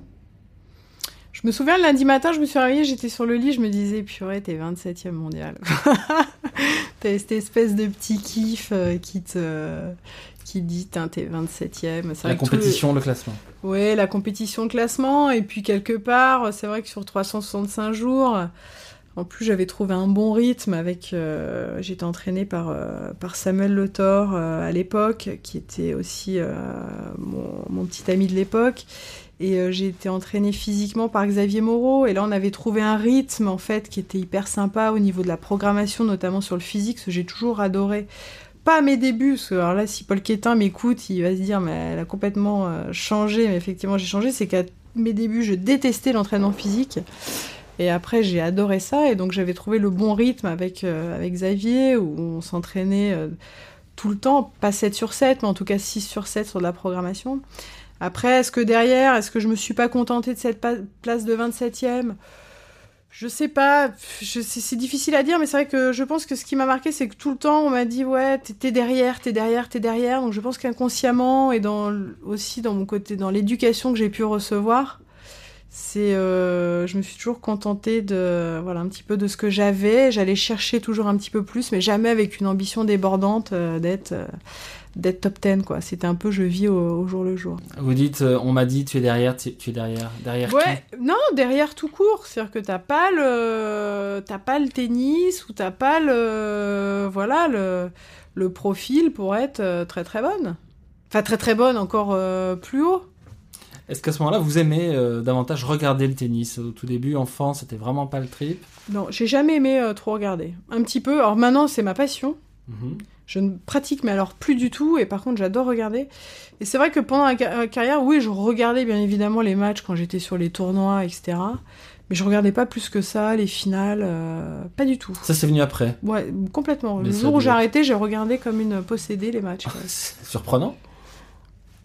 Speaker 3: Je me souviens, le lundi matin, je me suis réveillée, j'étais sur le lit, je me disais, purée, t'es 27e mondial. T'as cette espèce de petit kiff euh, qui te. qui dit, t'es 27e. C'est
Speaker 2: La
Speaker 3: le-
Speaker 2: compétition, le classement.
Speaker 3: Ouais, la compétition de classement. Et puis, quelque part, c'est vrai que sur 365 jours, en plus, j'avais trouvé un bon rythme avec. euh, J'étais entraînée par, euh, par Samuel Le euh, à l'époque, qui était aussi euh, mon, mon petit ami de l'époque. Et euh, j'ai été entraînée physiquement par Xavier Moreau. Et là, on avait trouvé un rythme, en fait, qui était hyper sympa au niveau de la programmation, notamment sur le physique, ce que j'ai toujours adoré. Pas à mes débuts, parce que là, si Paul Quétin m'écoute, il va se dire, mais elle a complètement euh, changé. Mais effectivement, j'ai changé. C'est qu'à mes débuts, je détestais l'entraînement physique. Et après, j'ai adoré ça. Et donc, j'avais trouvé le bon rythme avec, euh, avec Xavier, où on s'entraînait tout le temps, pas 7 sur 7, mais en tout cas 6 sur 7 sur de la programmation. Après, est-ce que derrière, est-ce que je me suis pas contentée de cette place de 27e Je sais pas, c'est difficile à dire, mais c'est vrai que je pense que ce qui m'a marqué, c'est que tout le temps, on m'a dit, ouais, t'es- derrière, t'es derrière, t'es derrière. Donc je pense qu'inconsciemment, et aussi dans mon côté, dans l'éducation que j'ai pu recevoir, c'est, euh, je me suis toujours contentée de, voilà, un petit peu de ce que j'avais. J'allais chercher toujours un petit peu plus, mais jamais avec une ambition débordante euh, d'être, euh, d'être top 10, quoi. C'était un peu, je vis au, au jour le jour.
Speaker 2: Vous dites, euh, on m'a dit, tu es derrière, tu, tu es derrière. Derrière
Speaker 3: Ouais, non, derrière tout court. C'est-à-dire que t'as pas le, t'as pas le tennis ou t'as pas le, voilà, le, le profil pour être euh, très très bonne. Enfin, très très bonne, encore euh, plus haut.
Speaker 2: Est-ce qu'à ce moment-là, vous aimez euh, davantage regarder le tennis? Au tout début, enfant, c'était vraiment pas le trip?
Speaker 3: Non, j'ai jamais aimé trop regarder. Un petit peu. Alors maintenant, c'est ma passion.
Speaker 2: Mhm.
Speaker 3: Je ne pratique, mais alors plus du tout. Et par contre, j'adore regarder. Et c'est vrai que pendant la ca- carrière, oui, je regardais bien évidemment les matchs quand j'étais sur les tournois, etc. Mais je regardais pas plus que ça, les finales, euh, pas du tout.
Speaker 2: Ça, c'est venu après.
Speaker 3: Ouais, complètement.
Speaker 2: Mais
Speaker 3: le jour où j'ai arrêté, j'ai regardé comme une possédée les matchs.
Speaker 2: surprenant.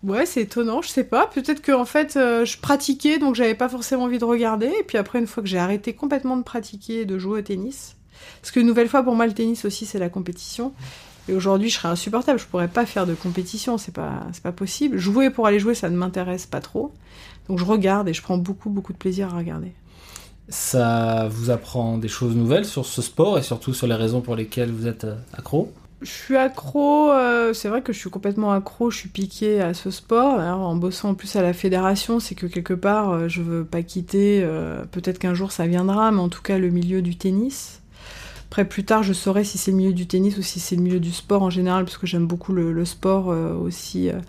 Speaker 3: Ouais, c'est étonnant, je sais pas. Peut-être que en fait, euh, je pratiquais, donc j'avais pas forcément envie de regarder. Et puis après, une fois que j'ai arrêté complètement de pratiquer et de jouer au tennis, parce que une nouvelle fois pour moi, le tennis aussi, c'est la compétition. Et aujourd'hui, je serais insupportable. Je pourrais pas faire de compétition, c'est pas, c'est pas possible. Jouer pour aller jouer, ça ne m'intéresse pas trop. Donc je regarde et je prends beaucoup, beaucoup de plaisir à regarder.
Speaker 2: Ça vous apprend des choses nouvelles sur ce sport et surtout sur les raisons pour lesquelles vous êtes euh, accro?
Speaker 3: Je suis accro, euh, c'est vrai que je suis complètement accro, je suis piquée à ce sport. Alors, en bossant en plus à la fédération, c'est que quelque part, euh, je veux pas quitter, euh, peut-être qu'un jour ça viendra, mais en tout cas le milieu du tennis. Après, plus tard, je saurai si c'est le milieu du tennis ou si c'est le milieu du sport en général, parce que j'aime beaucoup le, sport euh, aussi euh,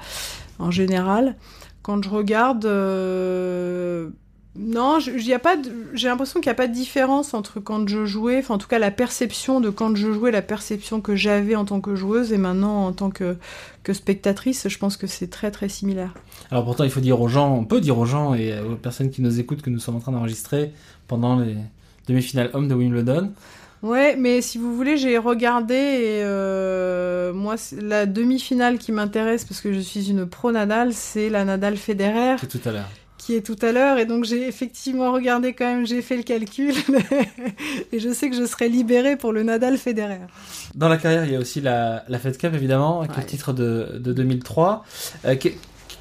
Speaker 3: en général. Quand je regarde, euh, non, j'ai l'impression qu'il n'y a pas de différence entre quand je jouais, enfin en tout cas la perception de quand je jouais, la perception que j'avais en tant que joueuse et maintenant en tant que, que spectatrice, je pense que c'est très très similaire.
Speaker 2: Alors pourtant, il faut dire aux gens, on peut dire aux gens et aux personnes qui nous écoutent que nous sommes en train d'enregistrer pendant les demi-finales hommes de Wimbledon.
Speaker 3: Ouais, mais si vous voulez, j'ai regardé et euh, moi, la demi-finale qui m'intéresse parce que je suis une pro Nadal, c'est la Nadal Federer
Speaker 2: C'est tout à l'heure.
Speaker 3: qui est tout à l'heure et donc j'ai effectivement regardé quand même, j'ai fait le calcul et je sais que je serai libérée pour le Nadal Federer.
Speaker 2: Dans la carrière, il y a aussi la, la Fed Cup, évidemment, avec
Speaker 3: Ouais.
Speaker 2: le titre de, de 2003. Euh, qu'est-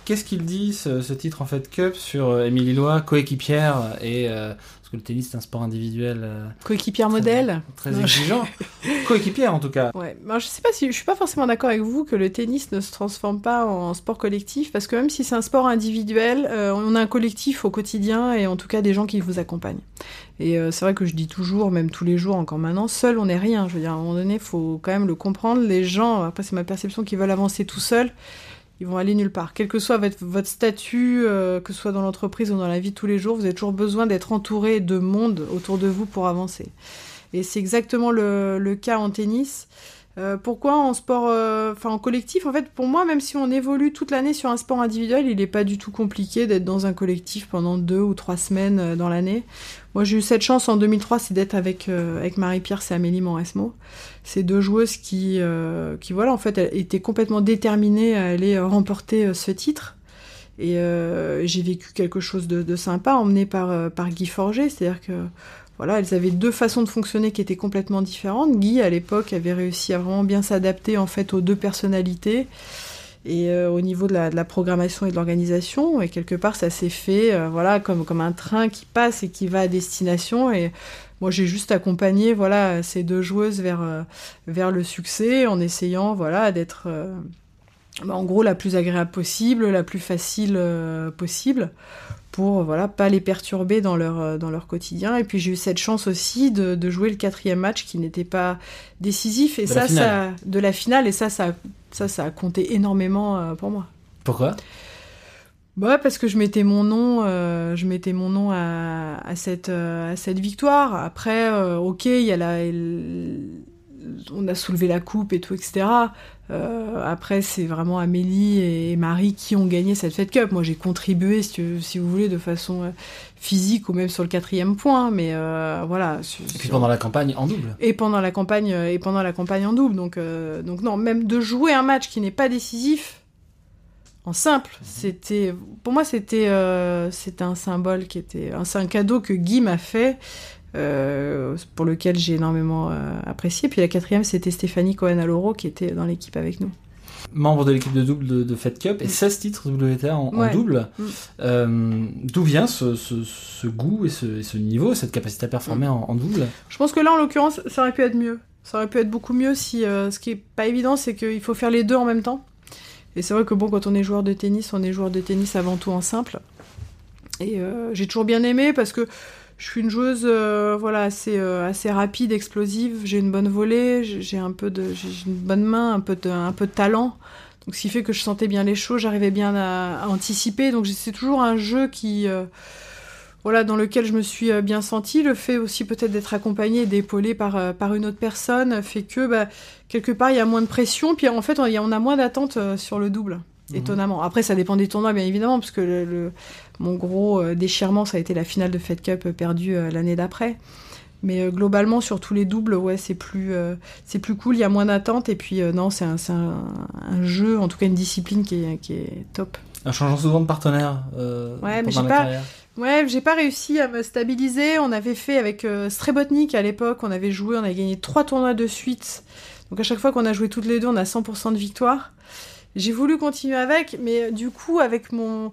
Speaker 2: Qu'est-ce qu'il dit, ce, ce titre en Fed Cup, sur euh, Émilie Lois, coéquipière, et, euh, parce que le tennis, c'est un sport individuel euh,
Speaker 3: Coéquipière modèle.
Speaker 2: très
Speaker 3: Non,
Speaker 2: exigeant. coéquipière, en tout cas.
Speaker 3: Ouais, moi je sais pas si je suis pas forcément d'accord avec vous que le tennis ne se transforme pas en sport collectif parce que même si c'est un sport individuel, euh, on a un collectif au quotidien et en tout cas des gens qui vous accompagnent. Et euh, c'est vrai que je dis toujours, même tous les jours encore maintenant, seul on n'est rien. Je veux dire, à un moment donné, il faut quand même le comprendre. Les gens, après c'est ma perception, qui veulent avancer tout seuls, ils vont aller nulle part. Quel que soit votre, statut, euh, que ce soit dans l'entreprise ou dans la vie de tous les jours, vous avez toujours besoin d'être entouré de monde autour de vous pour avancer. Et c'est exactement le, cas en tennis. Euh, pourquoi en sport, euh, enfin en collectif, en fait, pour moi, même si on évolue toute l'année sur un sport individuel, il n'est pas du tout compliqué d'être dans un collectif pendant deux ou trois semaines dans l'année. Moi, j'ai eu cette chance en 2003, c'est d'être avec euh, avec Marie-Pierre et Amélie Mauresmo. Ces deux joueuses qui, euh, qui voilà, en fait, étaient complètement déterminées à aller euh, remporter ce titre. Et j'ai vécu quelque chose de, de sympa, emmené par, par Guy Forger, c'est-à-dire que voilà, elles avaient deux façons de fonctionner qui étaient complètement différentes. Guy, à l'époque, avait réussi à vraiment bien s'adapter en fait aux deux personnalités et euh, au niveau de la, programmation et de l'organisation. Et quelque part, ça s'est fait, euh, voilà, comme comme un train qui passe et qui va à destination. Et moi, j'ai juste accompagné, voilà, ces deux joueuses vers euh, vers le succès en essayant, voilà, d'être bah, en gros la plus agréable possible, la plus facile possible pour voilà pas les perturber dans leur euh, dans leur quotidien. Et puis j'ai eu cette chance aussi de, de jouer le quatrième match qui n'était pas décisif. Et
Speaker 2: De
Speaker 3: ça
Speaker 2: la
Speaker 3: ça
Speaker 2: finale.
Speaker 3: de la finale. Et ça ça ça ça a compté énormément euh, pour moi.
Speaker 2: Pourquoi?
Speaker 3: Bah parce que je mettais mon nom, euh, je mettais mon nom à, à cette euh, à cette victoire. Après, euh, ok, il y a la, on a soulevé la coupe et tout, etc. Euh, après, c'est vraiment Amélie et Marie qui ont gagné cette Fed Cup. Moi, j'ai contribué, si, tu- si vous voulez, de façon euh, physique ou même sur le quatrième point. Mais euh, voilà. sur-
Speaker 2: Et puis pendant la campagne, en double.
Speaker 3: et pendant la campagne et pendant la campagne en double donc euh, donc non même de jouer un match qui n'est pas décisif en simple c'était pour moi c'était c'était un symbole qui était un- c'est un cadeau que Guy m'a fait euh, pour lequel j'ai énormément euh, apprécié. Puis la quatrième, c'était Stéphanie Cohen-Aloro qui était dans l'équipe avec nous.
Speaker 2: Membre de l'équipe de double de, de Fed Cup et 16 titres WTA en, en
Speaker 3: Ouais.
Speaker 2: double.
Speaker 3: Mm.
Speaker 2: Euh, D'où vient ce, ce- ce goût et ce, et ce niveau, cette capacité à performer
Speaker 3: Mm.
Speaker 2: en, en double?
Speaker 3: Je pense que là, en l'occurrence, ça aurait pu être mieux. Ça aurait pu être beaucoup mieux si. euh, ce qui est pas évident, c'est qu'il faut faire les deux en même temps. Et c'est vrai que bon, quand on est joueur de tennis, on est joueur de tennis avant tout en simple. Et euh, j'ai toujours bien aimé parce que je suis une joueuse, euh, voilà, assez, euh, assez rapide, explosive. J'ai une bonne volée, j'ai un peu de, j'ai une bonne main, un peu de, un peu de talent. Donc, ce qui fait que je sentais bien les choses, j'arrivais bien à, anticiper. Donc, c'est toujours un jeu qui, euh, voilà, dans lequel je me suis bien sentie. Le fait aussi peut-être d'être accompagnée et d'épaulée par, par une autre personne fait que, bah, quelque part, il y a moins de pression. Puis en fait, on, on a moins d'attente sur le double. Étonnamment. Après, ça dépend des tournois, bien évidemment, parce que le, le- mon gros euh, déchirement, ça a été la finale de Fed Cup euh, perdue euh, l'année d'après. Mais euh, globalement, sur tous les doubles, ouais, c'est plus, c'est plus cool, il y a moins d'attente. Et puis, non, c'est un, un, un jeu, en tout cas une discipline qui est, qui est top.
Speaker 2: En changeant souvent de partenaire
Speaker 3: Ouais, mais j'ai pas-
Speaker 2: carrière.
Speaker 3: Ouais, j'ai pas réussi à me stabiliser. On avait fait avec Strebotnik à l'époque, on avait joué, on avait gagné trois tournois de suite. Donc à chaque fois qu'on a joué toutes les deux, on a 100% de victoire. J'ai voulu continuer avec, mais du coup, avec mon,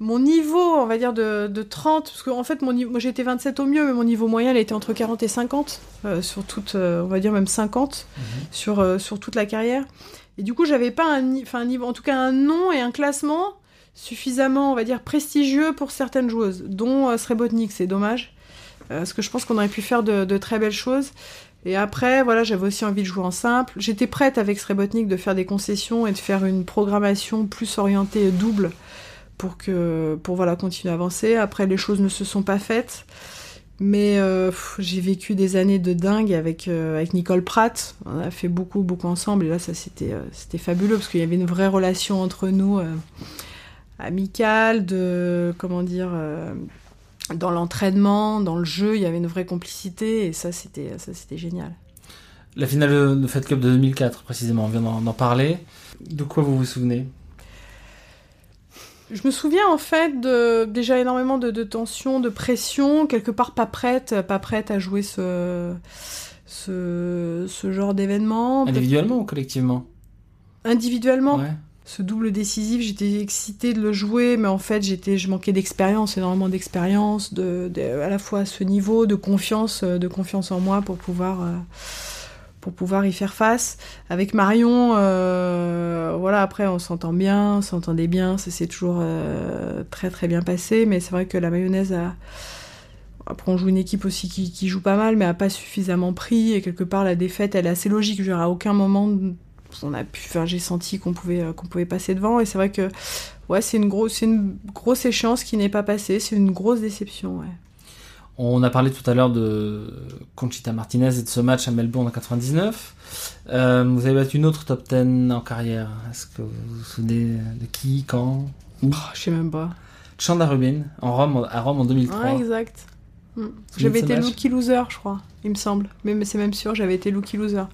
Speaker 3: mon niveau, on va dire, de, de 30, parce qu'en fait, mon moi j'étais 27 au mieux, mais mon niveau moyen, il était entre 40 et 50, euh, sur toute, euh, on va dire même 50,
Speaker 2: Mhm.
Speaker 3: sur, euh, sur toute la carrière. Et du coup, j'avais pas un, ni- enfin, un niveau, en tout cas un nom et un classement suffisamment, on va dire, prestigieux pour certaines joueuses, dont euh, Srebotnik, c'est dommage. Euh, parce que je pense qu'on aurait pu faire de, de très belles choses. Et après, voilà, j'avais aussi envie de jouer en simple. J'étais prête avec Srebotnik de faire des concessions et de faire une programmation plus orientée double pour que, pour voilà, continuer à avancer. Après, les choses ne se sont pas faites. Mais euh, j'ai vécu des années de dingue avec, euh, avec Nicole Pratt. On a fait beaucoup, beaucoup ensemble. Et là, ça, c'était euh, c'était fabuleux parce qu'il y avait une vraie relation entre nous, amicale, de, comment dire, dans l'entraînement, dans le jeu, il y avait une vraie complicité. Et ça, c'était ça, c'était génial.
Speaker 2: La finale de- Fed Cup de 2004, précisément, on vient d'en d'en parler. De quoi vous vous souvenez?
Speaker 3: Je me souviens en fait de déjà énormément de, de tension, de pression, quelque part pas prête, pas prête à jouer ce, ce, ce genre d'événement.
Speaker 2: Individuellement ou collectivement?
Speaker 3: Individuellement,
Speaker 2: Ouais.
Speaker 3: Ce double décisif, j'étais excitée de le jouer, mais en fait, j'étais, je manquais d'expérience, énormément d'expérience, de, à la fois à ce niveau de confiance, euh, de confiance en moi pour pouvoir, euh, pour pouvoir y faire face. Avec Marion, euh, voilà, après, on s'entend bien, on s'entendait bien, ça s'est toujours très très bien passé, mais c'est vrai que la mayonnaise a. Après, on joue une équipe aussi qui, qui joue pas mal, mais a pas suffisamment pris, et quelque part, la défaite, elle est assez logique. Je veux à aucun moment, on a pu, enfin, j'ai senti qu'on pouvait, euh, qu'on pouvait passer devant, et c'est vrai que, ouais, c'est une grosse, c'est une grosse échéance qui n'est pas passée, c'est une grosse déception, ouais.
Speaker 2: On a parlé tout à l'heure de Conchita Martinez et de ce match à Melbourne en 99. Euh, vous avez battu une autre top 10 en carrière. Est-ce que vous vous souvenez de qui, quand
Speaker 3: Oh, je sais même pas.
Speaker 2: Chanda Rubin, en Rome, à Rome en 2003.
Speaker 3: Ouais, exact. Mm.
Speaker 2: Souvenez
Speaker 3: J'avais été
Speaker 2: match
Speaker 3: Lucky Loser, je crois, il me semble. Mais, mais c'est même sûr, j'avais été Lucky Loser.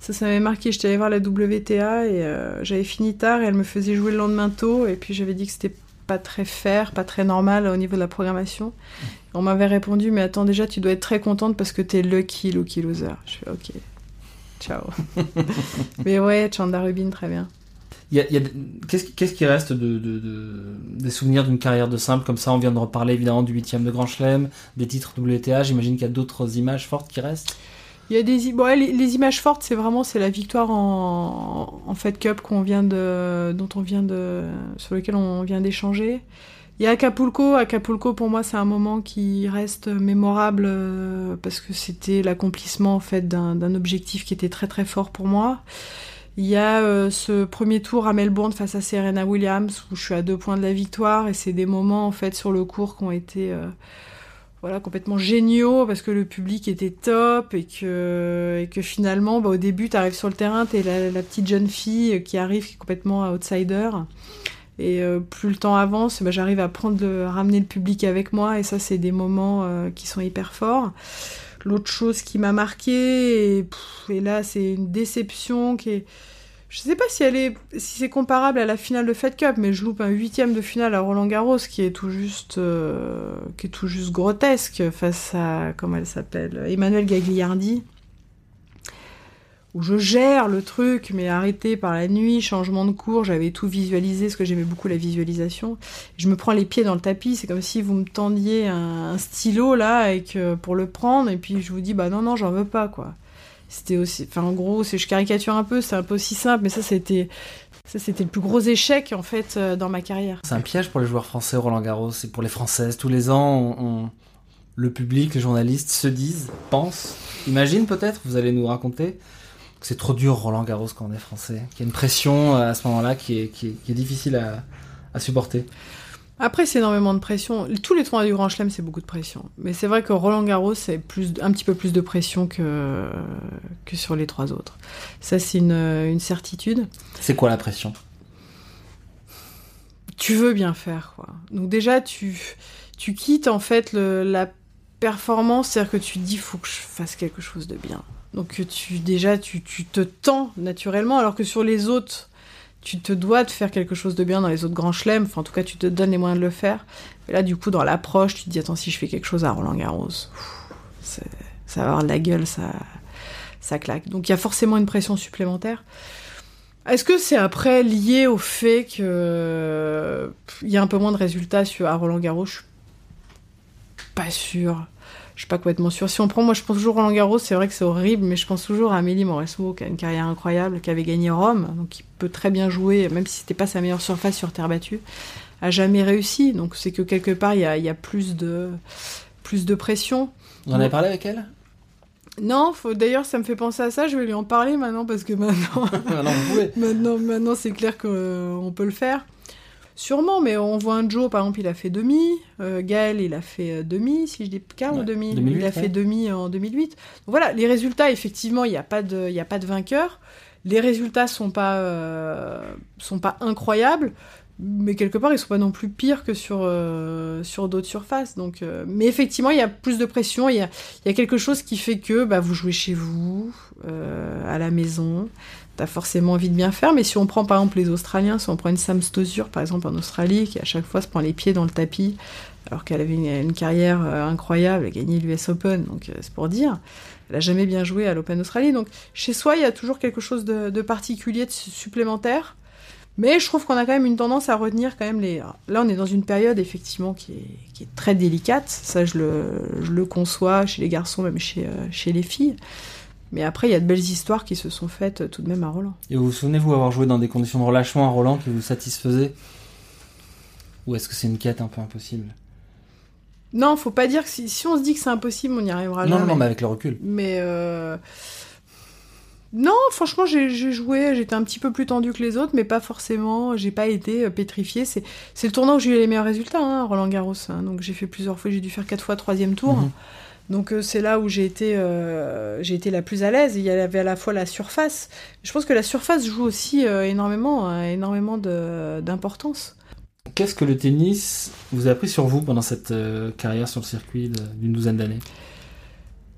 Speaker 3: Ça, ça m'avait marqué. J'étais allée voir la WTA et euh, j'avais fini tard et elle me faisait jouer le lendemain tôt. Et puis j'avais dit que c'était pas très fair, pas très normal au niveau de la programmation. On m'avait répondu, mais attends, déjà, tu dois être très contente parce que t'es lucky, Lucky Loser. Je fais ok. Ciao. mais ouais, Chanda Rubin, très bien.
Speaker 2: Il y a- il y a- Qu'est-ce qui- qu'est-ce qui reste de, de- de- des souvenirs d'une carrière de simple comme ça? On vient de reparler évidemment du huitième de Grand Chelem, des titres WTA. J'imagine qu'il y a d'autres images fortes qui restent.
Speaker 3: Il y a des les, images fortes, c'est vraiment c'est la victoire en, Fed Cup qu'on vient de dont on vient de sur lequel on vient d'échanger. Il y a Acapulco. Acapulco pour moi c'est un moment qui reste mémorable euh, parce que c'était l'accomplissement en fait d'un d'un objectif qui était très très fort pour moi. Il y a euh, ce premier tour à Melbourne face à Serena Williams où je suis à deux points de la victoire et c'est des moments en fait sur le cours qui ont été euh, voilà complètement géniaux parce que le public était top et que finalement bah, au début tu arrives sur le terrain t'es la, petite jeune fille qui arrive qui est complètement outsider. Et euh, plus le temps avance bah, j'arrive à prendre ramener le public avec moi et ça c'est des moments euh, qui sont hyper forts. L'autre chose qui m'a marqué et là c'est une déception qui est Je sais pas si elle est, si c'est comparable à la finale de Fed Cup, mais je loupe un huitième de finale à Roland Garros qui est tout juste, euh, qui est tout juste grotesque face à, comment elle s'appelle, Emmanuel Gagliardi. Où je gère le truc, mais arrêté par la nuit, changement de cours, j'avais tout visualisé, parce que j'aimais beaucoup la visualisation. Je me prends les pieds dans le tapis, c'est comme si vous me tendiez un, un stylo là, et que, pour le prendre, et puis je vous dis, bah non, non, j'en veux pas, quoi c'était aussi en gros c'est je caricature un peu c'est un peu aussi simple mais ça c'était ça c'était le plus gros échec en fait euh, dans ma carrière
Speaker 2: C'est un piège pour les joueurs français Roland Garros et pour les Françaises. Tous les ans, le public, les journalistes se disent, pensent, imaginent peut-être, vous allez nous raconter, que c'est trop dur Roland Garros quand on est français, qu'il y a une pression euh, à ce moment-là qui est, difficile à supporter.
Speaker 3: Après c'est énormément de pression. Tous les tournois du Grand Chelem c'est beaucoup de pression. Mais c'est vrai que Roland Garros c'est plus un petit peu plus de pression que que sur les trois autres. Ça c'est une, une certitude.
Speaker 2: C'est quoi la pression?
Speaker 3: Tu veux bien faire quoi. Donc déjà tu tu quittes en fait le- la performance, c'est-à-dire que tu te dis faut que je fasse quelque chose de bien. Donc tu déjà tu, tu te tends naturellement alors que sur les autres tu te dois de faire quelque chose de bien dans les autres grands chelems, enfin en tout cas tu te donnes les moyens de le faire. Et là du coup dans l'approche, tu te dis attends si je fais quelque chose à Roland Garros, ça va avoir la gueule, ça claque. Donc il y a forcément une pression supplémentaire. Est-ce que c'est après lié au fait que euh, il y a un peu moins de résultats sur à Roland Garros? Je suis pas sûre. Je suis pas complètement sûre. Si on prend, moi je pense toujours Roland Garros, c'est vrai que c'est horrible, mais je pense toujours à Amélie Mauresmo qui a une carrière incroyable, qui avait gagné Rome, donc qui peut très bien jouer, même si c'était pas sa meilleure surface sur terre battue, a jamais réussi. Donc c'est que quelque part il y a, il y a plus de plus de pression.
Speaker 2: Vous en avez parlé avec elle?
Speaker 3: Non, faut... d'ailleurs ça me fait penser à ça. Je vais lui en parler maintenant parce que maintenant
Speaker 2: Ah vous pouvez.
Speaker 3: Maintenant, maintenant c'est clair qu'on peut le faire. Sûrement, mais on voit un Joe, par exemple, il a fait demi. Euh, Gaël, il a fait euh, demi, si je dis quart ou demi.
Speaker 2: 2008,
Speaker 3: il a
Speaker 2: ouais.
Speaker 3: fait demi en 2008. Donc voilà, les résultats, effectivement, il n'y a, pas de- il y a pas de vainqueur. Les résultats sont pas, euh, sont pas incroyables, mais quelque part, ils sont pas non plus pires que sur, euh, sur d'autres surfaces. Donc, mais effectivement, il y a plus de pression. Il y a, il y a quelque chose qui fait que bah, vous jouez chez vous, à la maison. T'as forcément envie de bien faire, mais si on prend par exemple les Australiens, si on prend une Sam Stosur par exemple en Australie, qui à chaque fois se prend les pieds dans le tapis, alors qu'elle avait une, carrière euh, incroyable, elle a gagné l'US Open, donc euh, c'est pour dire. Elle a jamais bien joué à l'Open Australie, donc chez soi il y a toujours quelque chose de, particulier, de su- supplémentaire. Mais je trouve qu'on a quand même une tendance à retenir quand même les. Là, on est dans une période effectivement qui est, très délicate. Ça, je le, conçois chez les garçons, même chez, euh, chez les filles. Mais après, il y a de belles histoires qui se sont faites euh, tout de même à Roland.
Speaker 2: Et vous vous souvenez-vous avoir joué dans des conditions de relâchement à Roland qui vous satisfaisaient? Ou est-ce que c'est une quête un peu impossible?
Speaker 3: Non, faut pas dire que si, si on se dit que c'est impossible, on n'y arrivera
Speaker 2: Non,
Speaker 3: jamais.
Speaker 2: non, non, mais avec le recul.
Speaker 3: Mais euh, non, franchement, j'ai joué, j'étais un petit peu plus tendu que les autres, mais pas forcément. J'ai pas été euh, pétrifiée. C'est c'est le tournoi où j'ai eu les meilleurs résultats, hein, Roland Garros. hein. Donc j'ai fait plusieurs fois, j'ai dû faire quatre fois troisième tour.
Speaker 2: Mhm.
Speaker 3: Donc euh, c'est là où j'ai été, euh, j'ai été la plus à l'aise. Il y avait à la fois la surface. Je pense que la surface joue aussi euh, énormément, euh, énormément d'importance.
Speaker 2: Qu'est-ce que le tennis vous a appris sur vous pendant cette carrière sur le circuit d'une douzaine d'années?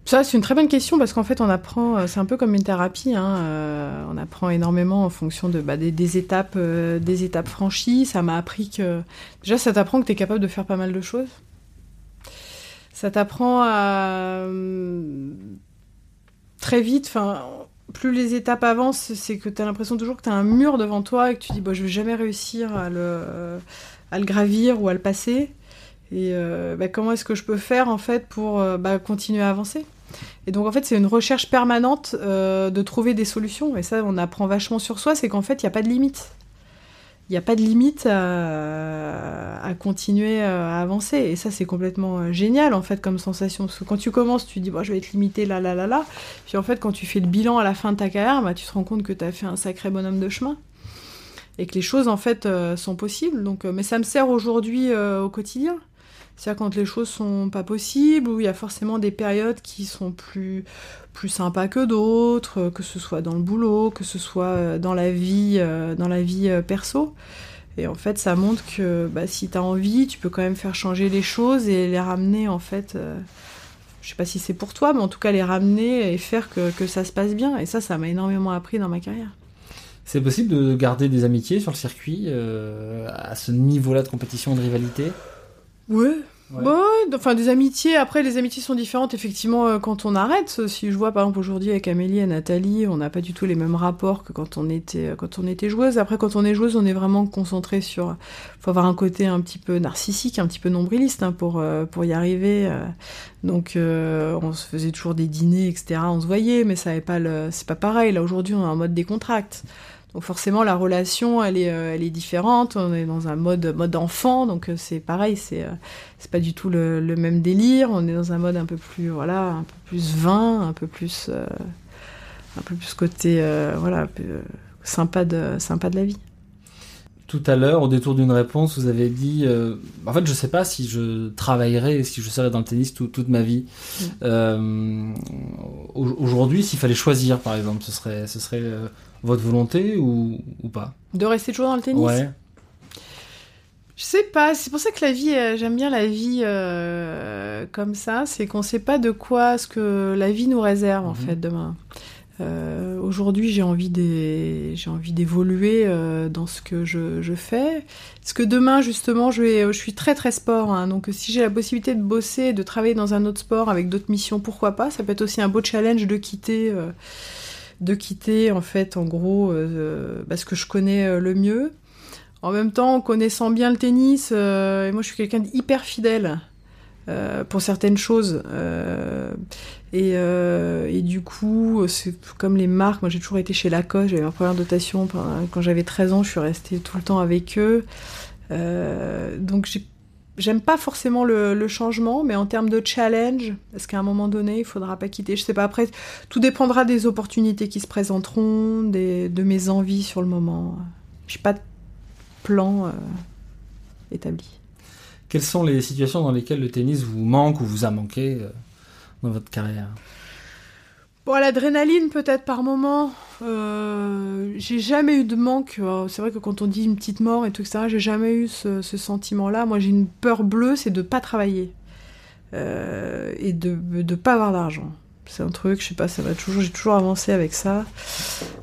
Speaker 3: Ça, c'est une très bonne question parce qu'en fait, on apprend, c'est un peu comme une thérapie, hein, euh, on apprend énormément en fonction de, bah, des, des étapes, euh, des étapes franchies. Ça m'a appris que, déjà, ça t'apprend que tu es capable de faire pas mal de choses. Ça t'apprend à euh, très vite, enfin, plus les étapes avancent, c'est que tu as l'impression toujours que tu as un mur devant toi et que tu dis, bah, je vais jamais réussir à le, gravir ou à le passer. Et euh, bah, comment est-ce que je peux faire en fait pour euh, bah, continuer à avancer? Et donc en fait c'est une recherche permanente de trouver des solutions. Et ça on apprend vachement sur soi, c'est qu'en fait il n'y a pas de limite. Il n'y a pas de limite à, continuer euh, à avancer. Et ça c'est complètement euh, génial en fait comme sensation. Parce que quand tu commences tu dis bon, je vais être limité là là là là. Puis en fait quand tu fais le bilan à la fin de ta carrière, bah, tu te rends compte que tu as fait un sacré bonhomme de chemin et que les choses en fait euh, sont possibles. Donc, mais ça me sert aujourd'hui au quotidien. C'est-à-dire quand les choses sont pas possibles, où il y a forcément des périodes qui sont plus, plus sympas que d'autres, euh, que ce soit dans le boulot, que ce soit euh, dans la vie, euh, dans la vie perso. Et en fait, ça montre que bah, si tu as envie, tu peux quand même faire changer les choses et les ramener en fait. euh, je sais pas si c'est pour toi, mais en tout cas les ramener et faire que, que ça se passe bien. Et ça, ça m'a énormément appris dans ma carrière.
Speaker 2: C'est possible de garder des amitiés sur le circuit euh, à ce niveau-là de compétition et de rivalité?
Speaker 3: Ouais.
Speaker 2: Ouais.
Speaker 3: Bah enfin des amitiés. Après, les amitiés sont différentes effectivement euh, quand on arrête. Si je vois par exemple aujourd'hui avec Amélie et Nathalie, on n'a pas du tout les mêmes rapports que quand on était quand on était joueuse. Après, quand on est joueuse, on est vraiment concentré sur. Faut avoir un côté un petit peu narcissique, un petit peu nombriliste hein, pour euh, pour y arriver. euh. Donc, euh, on se faisait toujours des dîners, etc. On se voyait, mais ça avait pas le. C'est pas pareil. Là aujourd'hui, on est en mode décontracte. Donc forcément la relation elle est euh, elle est différente. On est dans un mode mode enfant, donc euh, c'est pareil. C'est euh, c'est pas du tout le, le même délire. On est dans un mode un peu plus voilà, un peu plus vin, un peu plus euh, un peu plus côté euh, voilà euh, sympa de sympa de la vie.
Speaker 2: Tout à l'heure, au détour d'une réponse, vous avez dit En fait, je sais pas si je travaillerai, si je serai dans le tennis tout- toute ma vie.
Speaker 3: Mm.
Speaker 2: Au- Aujourd'hui, s'il fallait choisir, par exemple, ce serait, ce serait votre volonté ou, ou pas
Speaker 3: De rester toujours dans le tennis.
Speaker 2: Ouais.
Speaker 3: Je sais pas, c'est pour ça que la vie, euh, j'aime bien la vie euh, comme ça, c'est qu'on sait pas de quoi ce que la vie nous réserve en
Speaker 2: Mhm.
Speaker 3: fait demain. Euh, Aujourd'hui, j'ai envie d'évoluer dans ce que je, je fais. Parce que demain, justement, je vais, je suis très très sport, hein, donc si j'ai la possibilité de bosser, de travailler dans un autre sport avec d'autres missions, pourquoi pas? Ça peut être aussi un beau challenge de quitter, de quitter en fait, en gros, euh, bah, ce que je connais euh, le mieux. En même temps, en connaissant bien le tennis, euh, et moi je suis quelqu'un d'hyper fidèle euh, pour certaines choses. euh, et, euh, du coup, c'est comme les marques. Moi j'ai toujours été chez Lacoste, j'avais ma première dotation quand j'avais 13 ans, je suis restée tout le temps avec eux. Euh, donc j'ai- j'aime pas forcément le, changement, mais en termes de challenge, est-ce qu'à un moment donné il faudra pas quitter Je sais pas, après tout dépendra des opportunités qui se présenteront, des, de mes envies sur le moment. Je suis pas de plan euh, établi.
Speaker 2: Quelles sont les situations dans lesquelles le tennis vous manque ou vous a manqué euh, dans votre carrière?
Speaker 3: Bon, l'adrénaline peut-être par moment. Euh, j'ai jamais eu de manque. Euh, C'est vrai que quand on dit une petite mort et tout ça, j'ai jamais eu ce, ce sentiment-là. Moi, j'ai une peur bleue, c'est de pas travailler Euh, et de de pas avoir d'argent. C'est un truc, je sais pas, ça va toujours. J'ai toujours avancé avec ça.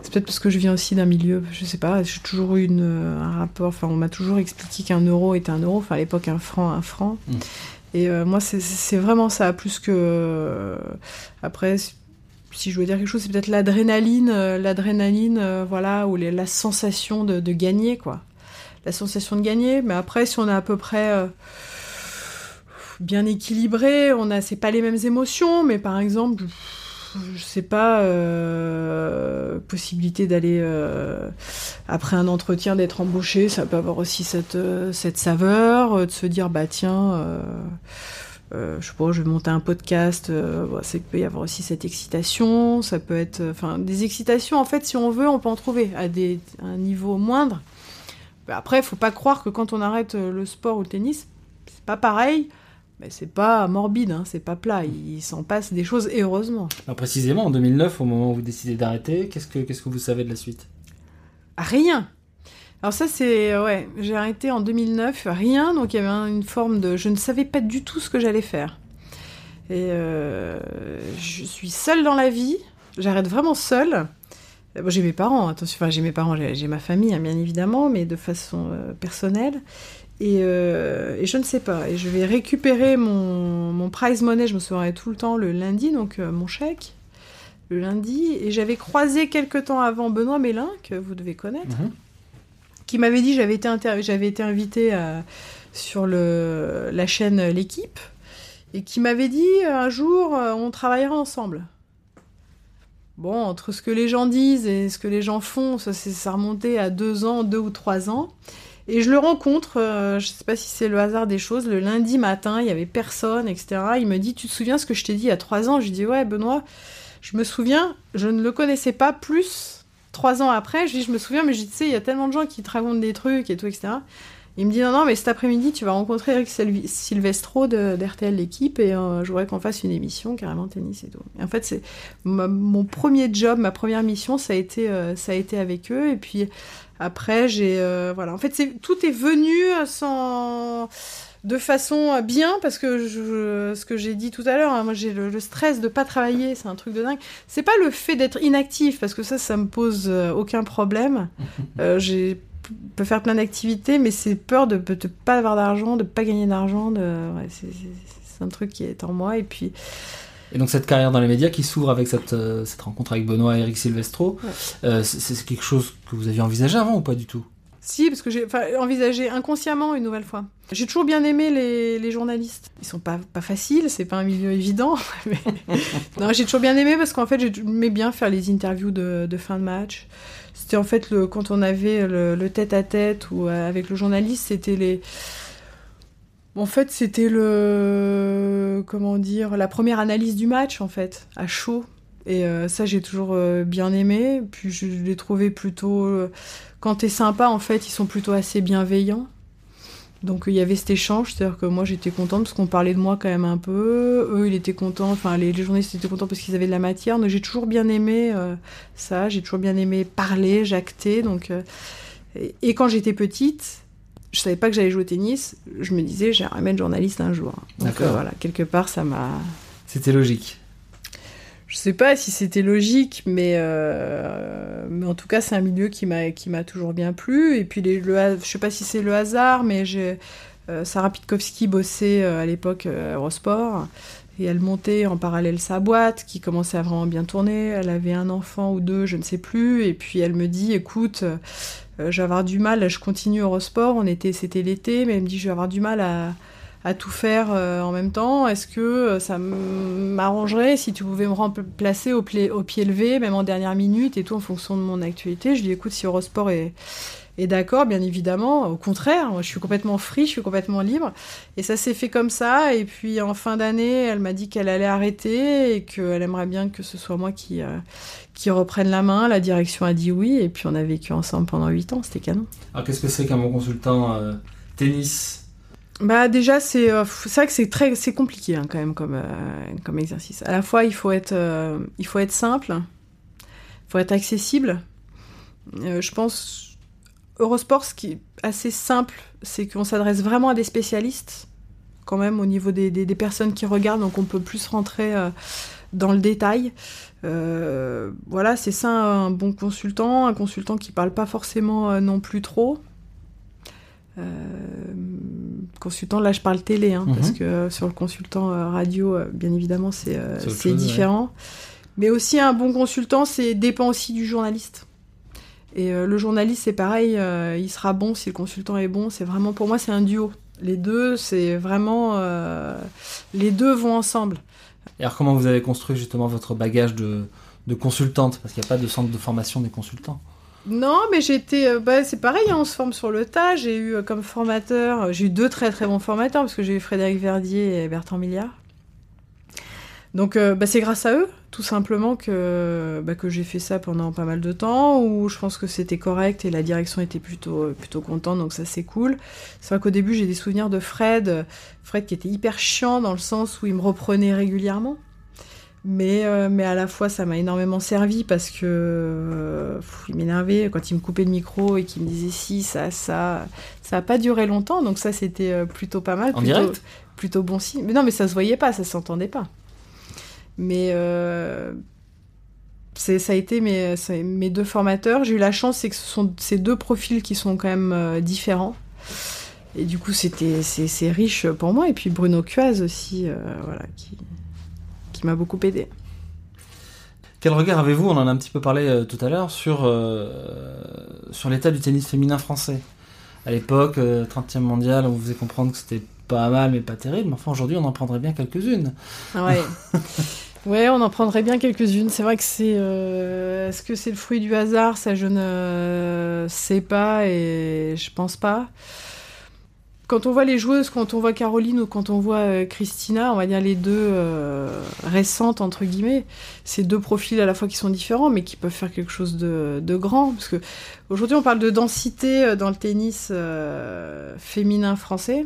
Speaker 3: C'est peut-être parce que je viens aussi d'un milieu, je sais pas. J'ai toujours eu une, un rapport. Enfin, on m'a toujours expliqué qu'un euro est un euro. Enfin, à l'époque, un franc, un franc.
Speaker 2: Mm.
Speaker 3: Et euh, moi, c'est- c'est vraiment ça, plus que euh, après si je veux dire quelque chose, c'est peut-être l'adrénaline, euh, l'adrénaline, euh, voilà, ou la sensation de, gagner, quoi. La sensation de gagner, mais après, si on est à peu près euh, bien équilibré, on a, c'est pas les mêmes émotions, mais par exemple, je sais pas, possibilité d'aller après un entretien d'être embauché, ça peut avoir aussi cette, saveur, de se dire bah tiens. Euh, je sais pas, je vais monter un podcast, euh, c'est qu'il peut y avoir aussi cette excitation, ça peut être, euh, enfin, des excitations, en fait, si on veut, on peut en trouver à, des, à un niveau moindre. Mais Après, il faut pas croire que quand on arrête euh, le sport ou le tennis, c'est pas pareil, mais c'est pas morbide, hein, c'est pas plat, il s'en passe des choses, et heureusement.
Speaker 2: Alors, Précisément, en 2009, au moment où vous décidez d'arrêter, qu'est-ce que, qu'est-ce que vous savez de la suite?
Speaker 3: Rien. Alors ça c'est ouais, j'ai arrêté en 2009, rien, donc il y avait un- une forme de je ne savais pas du tout ce que j'allais faire. Et euh, je suis seule dans la vie, j'arrête vraiment seule. Euh, bon, j'ai mes parents, attention, enfin j'ai mes parents, j'ai ma famille hein, bien évidemment, mais de façon euh, personnelle. Et, euh, je ne sais pas. Et je vais récupérer mon, mon prize money, je me souviendrai tout le temps le lundi, donc euh, mon chèque, le lundi. Et j'avais croisé quelque temps avant Benoît Mélin, que vous devez connaître qui m'avait dit j'avais été j'avais été invitée à- sur la chaîne l'équipe et qui m'avait dit un jour euh, on travaillera ensemble. Bon, entre ce que les gens disent et ce que les gens font, ça, ça remontait à deux ans, deux ou trois ans. Et je le rencontre, euh, je sais pas si c'est le hasard des choses, le lundi matin, il y avait personne, etc. Il me dit, tu te souviens ce que je t'ai dit il y a trois ans? Je dis, ouais, Benoît, je me souviens, je ne le connaissais pas plus trois ans après. Je je me souviens, mais je dis, tu sais, il y a tellement de gens qui te racontent des trucs et tout, etc. Il me dit, non, non, mais cet après-midi, tu vas rencontrer Eric Silvestro d'RTL l'équipe et euh, je voudrais qu'on fasse une émission carrément tennis et tout. En fait, c'est mon premier job, ma première mission, ça a été, euh, ça a été avec eux. Et puis Après, j'ai euh, voilà. En fait, tout est venu sans de façon bien parce que je, ce que j'ai dit tout à l'heure, hein, moi j'ai le, stress de pas travailler, c'est un truc de dingue. C'est pas le fait d'être inactif parce que ça, ça me pose euh, aucun problème. Euh, j'ai peux faire plein d'activités, mais c'est peur de ne pas avoir d'argent, de pas gagner d'argent. De... Ouais, c'est un truc qui est en moi. Et puis.
Speaker 2: Et donc cette carrière dans les médias qui s'ouvre avec cette, euh, cette rencontre avec Benoît et Eric Silvestro, c'est quelque chose que vous aviez envisagé avant ou pas du tout?
Speaker 3: Si, parce que j'ai envisagé inconsciemment une nouvelle fois. J'ai toujours bien aimé les, les, journalistes. Ils sont pas, pas faciles, c'est pas un milieu évident. Mais... non, j'ai toujours bien aimé parce qu'en fait, j'aimais bien faire les interviews de, de fin de match. C'était en fait le, quand on avait le, tête à tête ou euh, avec le journaliste, c'était les. En fait, c'était le. Comment dire La première analyse du match, en fait, à chaud. Et euh, ça, j'ai toujours euh, bien aimé. Puis je l'ai trouvé plutôt quand t'es sympa, en fait, ils sont plutôt assez bienveillants. Donc il y avait cet échange, c'est-à-dire que moi j'étais contente parce qu'on parlait de moi quand même un peu. Eux, ils étaient contents, enfin les, journalistes étaient contents parce qu'ils avaient de la matière. Donc j'ai toujours bien aimé euh, ça, j'ai toujours bien aimé parler, jacter. Donc, euh, et, quand j'étais petite, je savais pas que j'allais jouer au tennis. Je me disais, j'aimerais être journaliste un jour. Donc euh, voilà, quelque part ça m'a.
Speaker 2: C'était logique
Speaker 3: je sais pas si c'était logique, mais, euh, mais en tout cas, c'est un milieu qui m'a, toujours bien plu. Et puis, le, je sais pas si c'est le hasard, mais euh, Sarah Pitkowski bossait euh, à l'époque Eurosport. Et elle montait en parallèle sa boîte, qui commençait à vraiment bien tourner. Elle avait un enfant ou deux, je ne sais plus. Et puis elle me dit, écoute, je vais avoir du mal, je continue Eurosport. On était, c'était l'été, mais elle me dit, je vais avoir du mal à, à tout faire euh, en même temps. Est-ce que euh, ça m'arrangerait si tu pouvais me remplacer au, pied levé, même en dernière minute et tout, en fonction de mon actualité? Je lui dis, écoute, si Eurosport est, est d'accord, bien évidemment. Au contraire, je suis complètement free, je suis complètement libre. Et ça s'est fait comme ça. Et puis en fin d'année, elle m'a dit qu'elle allait arrêter et qu'elle aimerait bien que ce soit moi qui, euh, qui reprenne la main. La direction a dit oui. Et puis on a vécu ensemble pendant 8 ans. C'était canon.
Speaker 2: Alors qu'est-ce que c'est qu'un bon consultant tennis?
Speaker 3: Bah déjà c'est euh, vrai que c'est très c'est compliqué hein, quand même comme euh, comme exercice. À la fois il faut être euh, il faut être simple, il faut être accessible. je pense Eurosport ce qui est assez simple, c'est qu'on s'adresse vraiment à des spécialistes quand même au niveau des, des, des, personnes qui regardent, donc on peut plus rentrer dans le détail. voilà, c'est ça un bon consultant, un consultant qui parle pas forcément non plus trop. Euh, consultant, là je parle télé, hein, parce mhm. que euh, sur le consultant euh, radio, bien évidemment, c'est différent. Mais aussi un bon consultant, c'est dépend aussi du journaliste. Et le journaliste, c'est pareil, il sera bon si le consultant est bon. C'est vraiment, pour moi, c'est un duo. Les deux, c'est vraiment, les deux vont ensemble.
Speaker 2: Et alors, comment vous avez construit justement votre bagage de, de consultante? Parce qu'il n'y a pas de centre de formation des consultants.
Speaker 3: Non, mais j'étais. Euh, bah, c'est pareil, hein, on se forme sur le tas. J'ai eu euh, comme formateur. Euh, j'ai eu deux très très bons formateurs, parce que j'ai eu Frédéric Verdier et Bertrand Milliard. Donc, bah, c'est grâce à eux, tout simplement, que, bah, que j'ai fait ça pendant pas mal de temps, où je pense que c'était correct et la direction était plutôt, plutôt contente, donc ça c'est cool. C'est vrai qu'au début, j'ai des souvenirs de Fred, Fred qui était hyper chiant dans le sens où il me reprenait régulièrement. Mais, euh, mais à la fois, ça m'a énormément servi parce que euh, il m'énervait quand il me coupait le micro et qu'il me disait si, ça, ça. Ça n'a pas duré longtemps, donc ça, c'était euh, plutôt pas mal.
Speaker 2: En
Speaker 3: plutôt,
Speaker 2: direct?
Speaker 3: Plutôt bon signe. Mais non, mais ça se voyait pas, ça s'entendait pas. Mais ça a été mes, mes deux formateurs. J'ai eu la chance, c'est que ce sont ces deux profils qui sont quand même différents. Et du coup, c'était c'est riche pour moi. Et puis Bruno Cuaz aussi, voilà, qui qui m'a beaucoup aidé.
Speaker 2: Quel regard avez-vous, on en a un petit peu parlé euh, tout à l'heure, sur, euh, sur l'état du tennis féminin français? À l'époque, 30e euh, mondial, on vous faisait comprendre que c'était pas mal mais pas terrible, mais enfin aujourd'hui on en prendrait bien quelques-unes.
Speaker 3: Ah ouais. ouais, on en prendrait bien quelques-unes. C'est vrai que c'est. Est-ce que c'est le fruit du hasard? Ça, je ne sais pas et je pense pas quand on voit les joueuses, quand on voit Caroline ou quand on voit euh, Christina, on va dire les deux euh, récentes entre guillemets, c'est deux profils à la fois qui sont différents, mais qui peuvent faire quelque chose de, grand. Parce que aujourd'hui, on parle de densité euh, dans le tennis féminin français.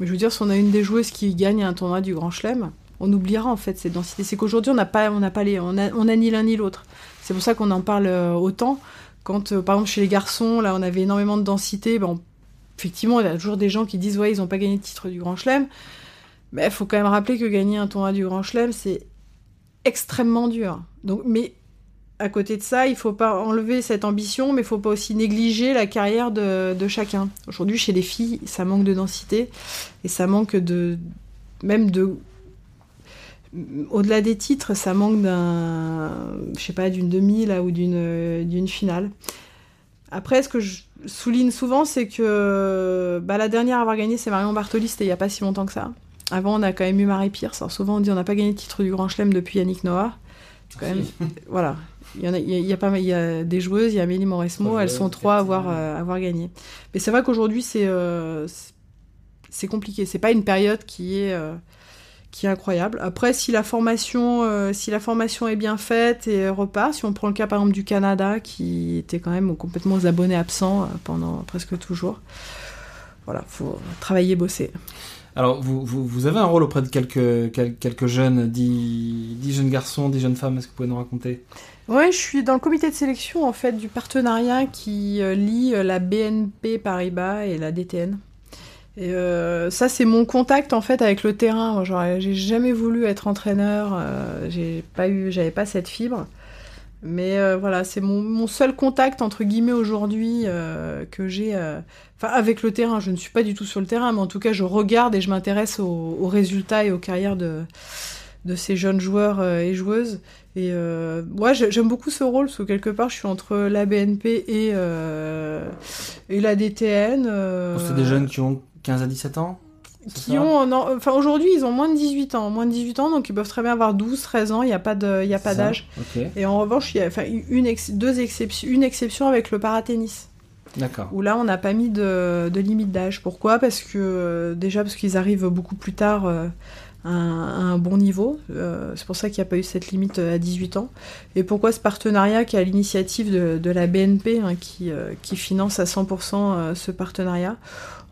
Speaker 3: Mais je veux dire, si on a une des joueuses qui gagne un tournoi du Grand Chelem, on oubliera en fait cette densité. C'est qu'aujourd'hui, on n'a pas, on n'a pas les, on a, on ni l'un ni l'autre. C'est pour ça qu'on en parle autant quand, par exemple, chez les garçons, là, on avait énormément de densité, bon, effectivement, il y a toujours des gens qui disent, ouais, ils n'ont pas gagné de titre du Grand Chelem. Mais il faut quand même rappeler que gagner un tournoi du Grand Chelem, c'est extrêmement dur. Donc, mais à côté de ça, il faut pas enlever cette ambition, mais il faut pas aussi négliger la carrière de, chacun. Aujourd'hui, chez les filles, ça manque de densité et ça manque de même de au-delà des titres, ça manque d'un, d'une demi là ou d'une finale. Après, ce que je souligne souvent, c'est que bah, la dernière à avoir gagné, c'est Marion Bartoli, c'était il y a pas si longtemps que ça. Avant, on a quand même eu Marie Pierce. Alors souvent, on dit on n'a pas gagné le titre du Grand Chelem depuis Yannick Noah. Quand même, voilà. Il y, en a, il, y a, pas, il y a des joueuses, il y a Amélie Mauresmo, elles sont trois à avoir, euh, avoir gagné. Mais c'est vrai qu'aujourd'hui, c'est euh, compliqué. C'est pas une période qui est, euh, qui est incroyable. Après, si la, formation, euh, si la formation est bien faite et repart, si on prend le cas par exemple du Canada, qui était quand même complètement aux abonnés absents euh, pendant presque toujours, voilà, faut travailler, bosser.
Speaker 2: Alors, vous, vous, vous, avez un rôle auprès de quelques, quelques jeunes, 10, 10 jeunes garçons, 10 jeunes femmes, est-ce que vous pouvez nous raconter?
Speaker 3: Oui, je suis dans le comité de sélection en fait du partenariat qui euh, lie la BNP Paribas et la DTN. Et euh, ça, c'est mon contact en fait avec le terrain. Genre, j'ai jamais voulu être entraîneur, euh, j'ai pas eu, j'avais pas cette fibre. Mais euh, voilà, c'est mon, mon, seul contact entre guillemets aujourd'hui euh, que j'ai. euh, Enfin, avec le terrain, je ne suis pas du tout sur le terrain, mais en tout cas, je regarde et je m'intéresse aux, aux, résultats et aux carrières de, de ces jeunes joueurs euh, et joueuses. Et euh, moi, j'aime beaucoup ce rôle parce que quelque part, je suis entre la BNP et, euh, et la DTN.
Speaker 2: Oh, c'est des jeunes qui ont 15 à 17 ans
Speaker 3: qui ont non, enfin aujourd'hui ils ont moins de 18 ans moins de 18 ans donc ils peuvent très bien avoir 12 13 ans il n'y a pas de il y a pas d'âge
Speaker 2: okay.
Speaker 3: et en revanche il y a enfin une ex, deux exceptions une exception avec le paratennis
Speaker 2: D'accord.
Speaker 3: Où là, on n'a pas mis de, de limite d'âge. Pourquoi? Parce que euh, déjà parce qu'ils arrivent beaucoup plus tard euh, un, un, bon niveau. Euh, c'est pour ça qu'il n'y a pas eu cette limite à 18 ans. Et pourquoi ce partenariat qui est à l'initiative de, de, la BNP, hein, qui, qui, finance à 100% ce partenariat?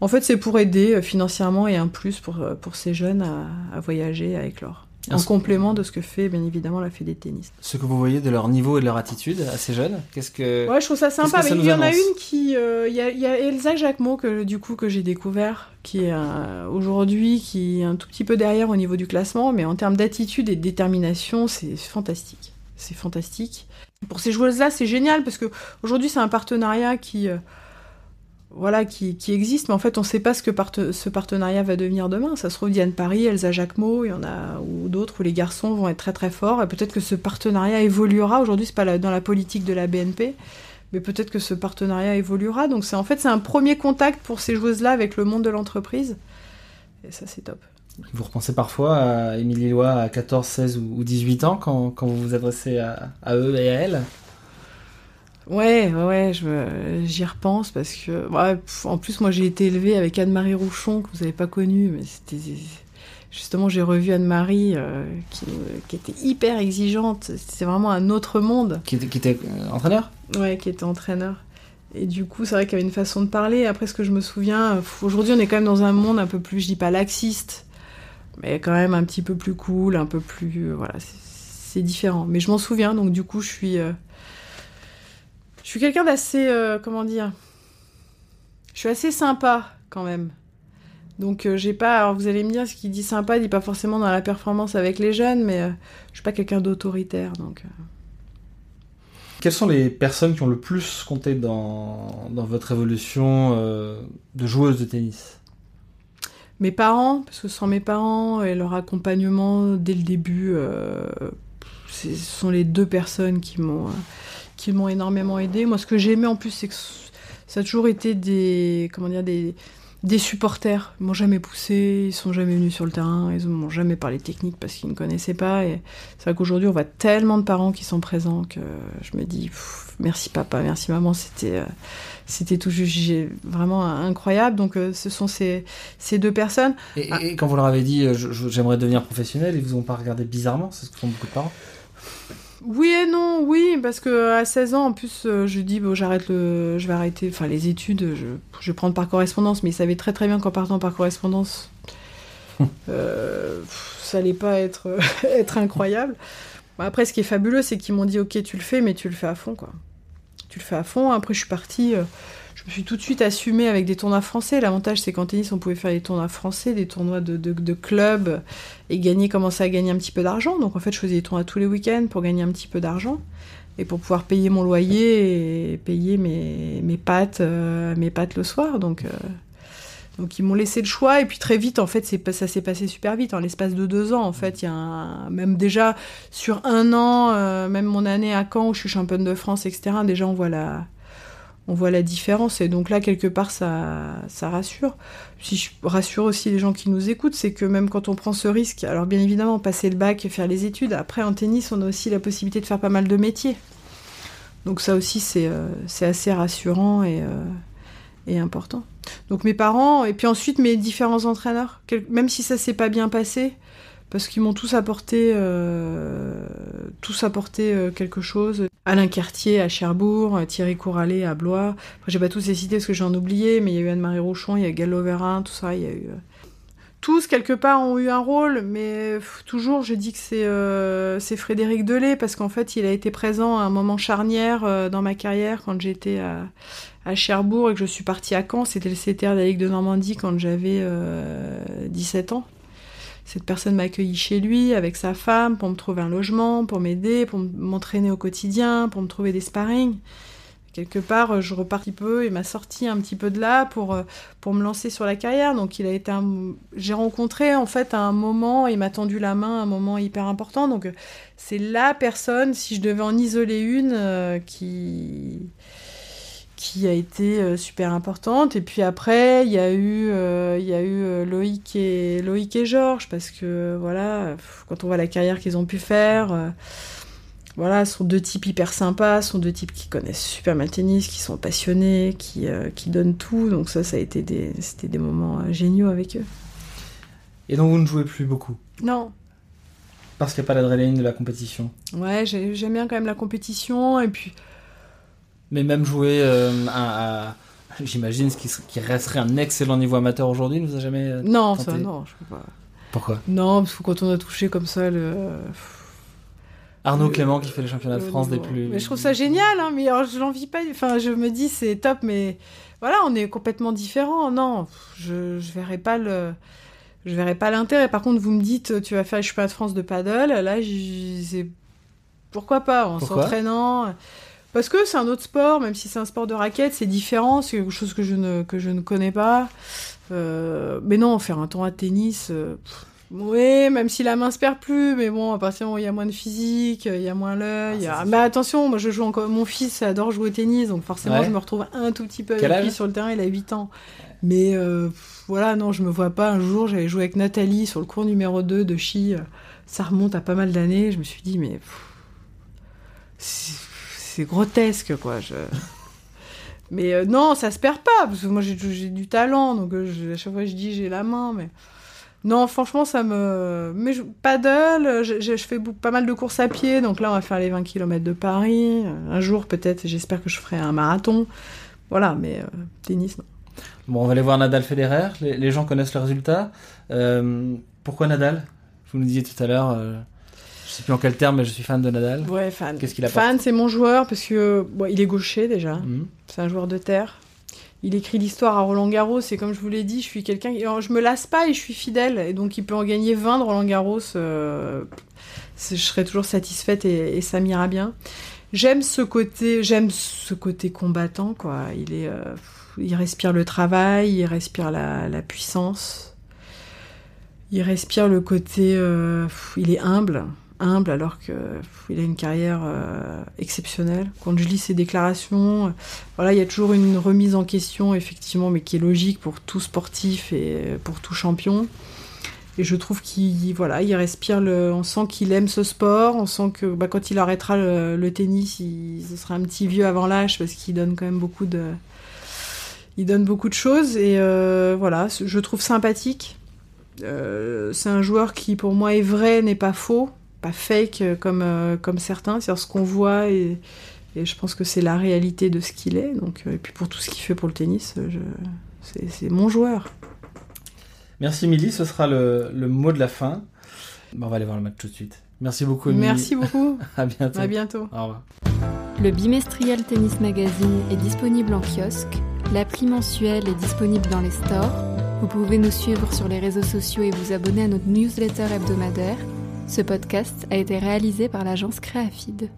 Speaker 3: En fait, c'est pour aider financièrement et un plus pour, pour ces jeunes à, à voyager, à éclore en complément de ce que fait bien évidemment la Fédé de tennis.
Speaker 2: Ce que vous voyez de leur niveau et de leur attitude à ces jeunes, qu'est-ce que
Speaker 3: Ouais, je trouve ça sympa. Mais il y en a une qui, il euh, y, a, y, a Elsa Jacquemot que du coup que j'ai découvert, qui est euh, aujourd'hui qui est un tout petit peu derrière au niveau du classement, mais en termes d'attitude et de détermination, c'est fantastique. C'est fantastique. Pour ces joueuses-là, c'est génial parce que aujourd'hui c'est un partenariat qui euh, voilà, qui, qui, existe, mais en fait, on ne sait pas ce que ce partenariat va devenir demain. Ça se trouve, Diane Paris, Elsa Jacquemot, il y en a, ou d'autres, où les garçons vont être très très forts, et peut-être que ce partenariat évoluera. Aujourd'hui, c'est pas dans la politique de la BNP, mais peut-être que ce partenariat évoluera. Donc, c'est en fait, c'est un premier contact pour ces joueuses-là avec le monde de l'entreprise, et ça, c'est top.
Speaker 2: Vous repensez parfois à Émilie Lois à 14, 16 ou 18 ans quand, quand vous vous adressez à, à eux et à elles
Speaker 3: Ouais, ouais, j'y repense parce que, ouais, en plus, moi, j'ai été élevée avec Anne-Marie Rouchon, que vous n'avez pas connue, mais c'était. Justement, j'ai revu Anne-Marie, euh, qui, qui, était hyper exigeante. C'était vraiment un autre monde.
Speaker 2: Qui était, qui était euh, entraîneur?
Speaker 3: Ouais, qui était entraîneur. Et du coup, c'est vrai qu'il y avait une façon de parler. Après, ce que je me souviens, aujourd'hui, on est quand même dans un monde un peu plus, je dis pas laxiste, mais quand même un petit peu plus cool, un peu plus. Euh, voilà, c'est différent. Mais je m'en souviens, donc du coup, je suis. Euh, je suis quelqu'un d'assez. Euh, comment dire Je suis assez sympa quand même. Donc euh, j'ai pas. Alors vous allez me dire, ce qui dit sympa dit pas forcément dans la performance avec les jeunes, mais euh, je suis pas quelqu'un d'autoritaire. Donc. euh.
Speaker 2: Quelles sont les personnes qui ont le plus compté dans, dans votre évolution de joueuse de tennis?
Speaker 3: Mes parents, parce que sans mes parents et leur accompagnement dès le début, ce sont les deux personnes qui m'ont qui m'ont énormément aidé. Moi, ce que j'ai aimé en plus, c'est que ça a toujours été des comment dire des des supporters. Ils m'ont jamais poussé, ils sont jamais venus sur le terrain, ils m'ont jamais parlé technique parce qu'ils ne connaissaient pas. Et c'est vrai qu'aujourd'hui, on voit tellement de parents qui sont présents que je me dis pff, merci papa, merci maman, c'était euh, c'était tout juste vraiment incroyable. Donc euh, ce sont ces, ces deux personnes.
Speaker 2: Et, ah. et quand vous leur avez dit j'aimerais devenir professionnel, ils vous ont pas regardé bizarrement C'est ce que font beaucoup de parents?
Speaker 3: Oui et non, oui, parce que à 16 ans, en plus, euh, je dis bon, j'arrête le, je vais arrêter, enfin les études, je, je vais prendre par correspondance, mais ils savaient très très bien qu'en partant par correspondance, euh, ça allait pas être être incroyable. Bon, après, ce qui est fabuleux, c'est qu'ils m'ont dit ok, tu le fais, mais tu le fais à fond, quoi. tu le fais à fond. Après, je suis partie, euh, me suis tout de suite assumée avec des tournois français. L'avantage, c'est qu'en tennis, on pouvait faire des tournois français, des tournois de, de, de club et gagner, commencer à gagner un petit peu d'argent. Donc, en fait, je faisais des tournois tous les week-ends pour gagner un petit peu d'argent et pour pouvoir payer mon loyer et payer mes, mes pâtes, euh, mes pâtes le soir. Donc, euh, donc ils m'ont laissé le choix et puis très vite en fait ça s'est passé super vite en l'espace de deux ans en fait il y a un, même déjà sur un an euh, même mon année à Caen où je suis championne de France etc déjà on voit la on voit la différence. Et donc là quelque part ça ça rassure. Si je rassure aussi les gens qui nous écoutent c'est que même quand on prend ce risque alors bien évidemment passer le bac faire les études après en tennis on a aussi la possibilité de faire pas mal de métiers. Donc ça aussi c'est euh, assez rassurant et euh, et important. Donc mes parents, et puis ensuite mes différents entraîneurs, même si ça s'est pas bien passé, parce qu'ils m'ont tous apporté, euh, tous apporté euh, quelque chose. Alain Cartier à Cherbourg, euh, Thierry Couralet à Blois. Après, j'ai pas tous les cités parce que j'en ai oublié, mais il y a eu Anne-Marie Rochon, il y a Gallo Vérin, tout ça, il y a eu. Tous, quelque part, ont eu un rôle, mais toujours, je dis que c'est Frédéric Delay, parce qu'en fait, il a été présent à un moment charnière dans ma carrière quand j'étais à, à Cherbourg et que je suis partie à Caen. C'était le CTR de la Ligue de Normandie quand j'avais euh, 17 ans. Cette personne m'a accueilli chez lui avec sa femme pour me trouver un logement, pour m'aider, pour m'entraîner au quotidien, pour me trouver des sparring. Quelque part, je repars un petit peu et m'a sorti un petit peu de là pour, euh, pour me lancer sur la carrière. Donc, il a été un... j'ai rencontré en fait à un moment, il m'a tendu la main à un moment hyper important. Donc, euh, c'est la personne, si je devais en isoler une, euh, qui qui a été euh, super importante. Et puis après, il y a eu, euh, il y a eu euh, Loïc, et, Loïc et Georges, parce que voilà, quand on voit la carrière qu'ils ont pu faire, voilà, sont deux types hyper sympas, sont deux types qui connaissent super mal le tennis, qui sont passionnés, qui, euh, qui donnent tout. Donc ça, ça a été des, c'était des moments euh, géniaux avec eux.
Speaker 2: Et donc vous ne jouez plus beaucoup?
Speaker 3: Non,
Speaker 2: Parce qu'il n'y a pas l'adrénaline de la compétition?
Speaker 3: ouais, j'ai- j'aime bien quand même la compétition, et puis
Speaker 2: Mais même jouer euh, à, à- j'imagine, ce qui, resterait un excellent niveau amateur aujourd'hui, ne vous a jamais. euh,
Speaker 3: non,
Speaker 2: tenté
Speaker 3: ça, non, je peux pas.
Speaker 2: Pourquoi?
Speaker 3: Non, parce que quand on a touché comme ça le.
Speaker 2: Arnaud Clément qui fait les championnats de France des plus.
Speaker 3: Mais je trouve ça génial, hein, mais alors, je l'envie pas. Enfin, je me dis c'est top, mais voilà, on est complètement différents. Non, je, je verrais pas le. Je verrais pas l'intérêt. Par contre, vous me dites, tu vas faire les championnats de France de paddle. Là, c'est pourquoi pas en s'entraînant. Parce que c'est un autre sport, même si c'est un sport de raquette, c'est différent, c'est quelque chose que je ne, que je ne connais pas. Euh, mais non, faire un tournoi de tennis, euh, oui, même si la main se perd plus, mais bon, à partir du moment où il y a moins de physique, il y a moins l'œil.
Speaker 2: Ah,
Speaker 3: a- Mais attention, moi je joue encore. Mon fils adore jouer au tennis, donc forcément
Speaker 2: Ouais.
Speaker 3: je me retrouve un tout petit peu avec lui sur le terrain, il a 8 ans. Mais euh, voilà, non, je me vois pas. Un jour, j'avais joué avec Nathalie sur le cours numéro 2 de Chi. Ça remonte à pas mal d'années. Je me suis dit, mais pff, c'est grotesque, quoi. Je... Mais euh, non, ça se perd pas, parce que moi j'ai du talent, donc euh, je- à chaque fois je dis j'ai la main, mais. Non, franchement, ça me. Mais je... paddle, je, je- fais pas mal de courses à pied, donc là on va faire les 20 km de Paris. Un jour peut-être, j'espère que je ferai un marathon. Voilà, mais euh, tennis, non.
Speaker 2: Bon, on va aller voir Nadal Federer. Les, les gens connaissent le résultat. Euh, pourquoi Nadal? Vous nous disiez tout à l'heure, euh, sais plus en quel terme, mais je suis fan de Nadal.
Speaker 3: Ouais, fan.
Speaker 2: Qu'est-ce qu'il apporte
Speaker 3: Fan, c'est mon joueur, parce que bon, il est gaucher déjà.
Speaker 2: Mhm.
Speaker 3: C'est un joueur de terre. Il écrit l'histoire à Roland Garros et comme je vous l'ai dit, je suis quelqu'un qui... je me lasse pas et je suis fidèle et donc il peut en gagner 20 de Roland Garros. euh, Je serai toujours satisfaite et, et ça m'ira bien. J'aime ce côté, j'aime ce côté combattant quoi. Il est, euh, il respire le travail, il respire la, la puissance, il respire le côté, euh, il est humble humble alors que pff, il a une carrière euh, exceptionnelle. Quand je lis ses déclarations, euh, voilà, il y a toujours une remise en question effectivement, mais qui est logique pour tout sportif et pour tout champion. Et je trouve qu'il voilà, il respire le. On sent qu'il aime ce sport. On sent que bah, quand il arrêtera le, tennis, il, ce sera un petit vieux avant l'âge parce qu'il donne quand même beaucoup de. Il donne beaucoup de choses et euh, voilà, je trouve sympathique. C'est un joueur qui pour moi est vrai, n'est pas faux pas fake euh, comme, euh, comme certains, c'est ce qu'on voit et, et je pense que c'est la réalité de ce qu'il est. Donc, euh, et puis pour tout ce qu'il fait pour le tennis, je, c'est, c'est mon joueur.
Speaker 2: Merci Milly, ce sera le, le mot de la fin. Bon, on va aller voir le match tout de suite. Merci beaucoup, Émilie.
Speaker 3: Merci beaucoup.
Speaker 2: à bientôt.
Speaker 3: À bientôt.
Speaker 2: Au revoir.
Speaker 1: Le bimestriel Tennis Magazine est disponible en kiosque. L'appli mensuelle est disponible dans les stores. Vous pouvez nous suivre sur les réseaux sociaux et vous abonner à notre newsletter hebdomadaire. Ce podcast a été réalisé par l'agence Créafide.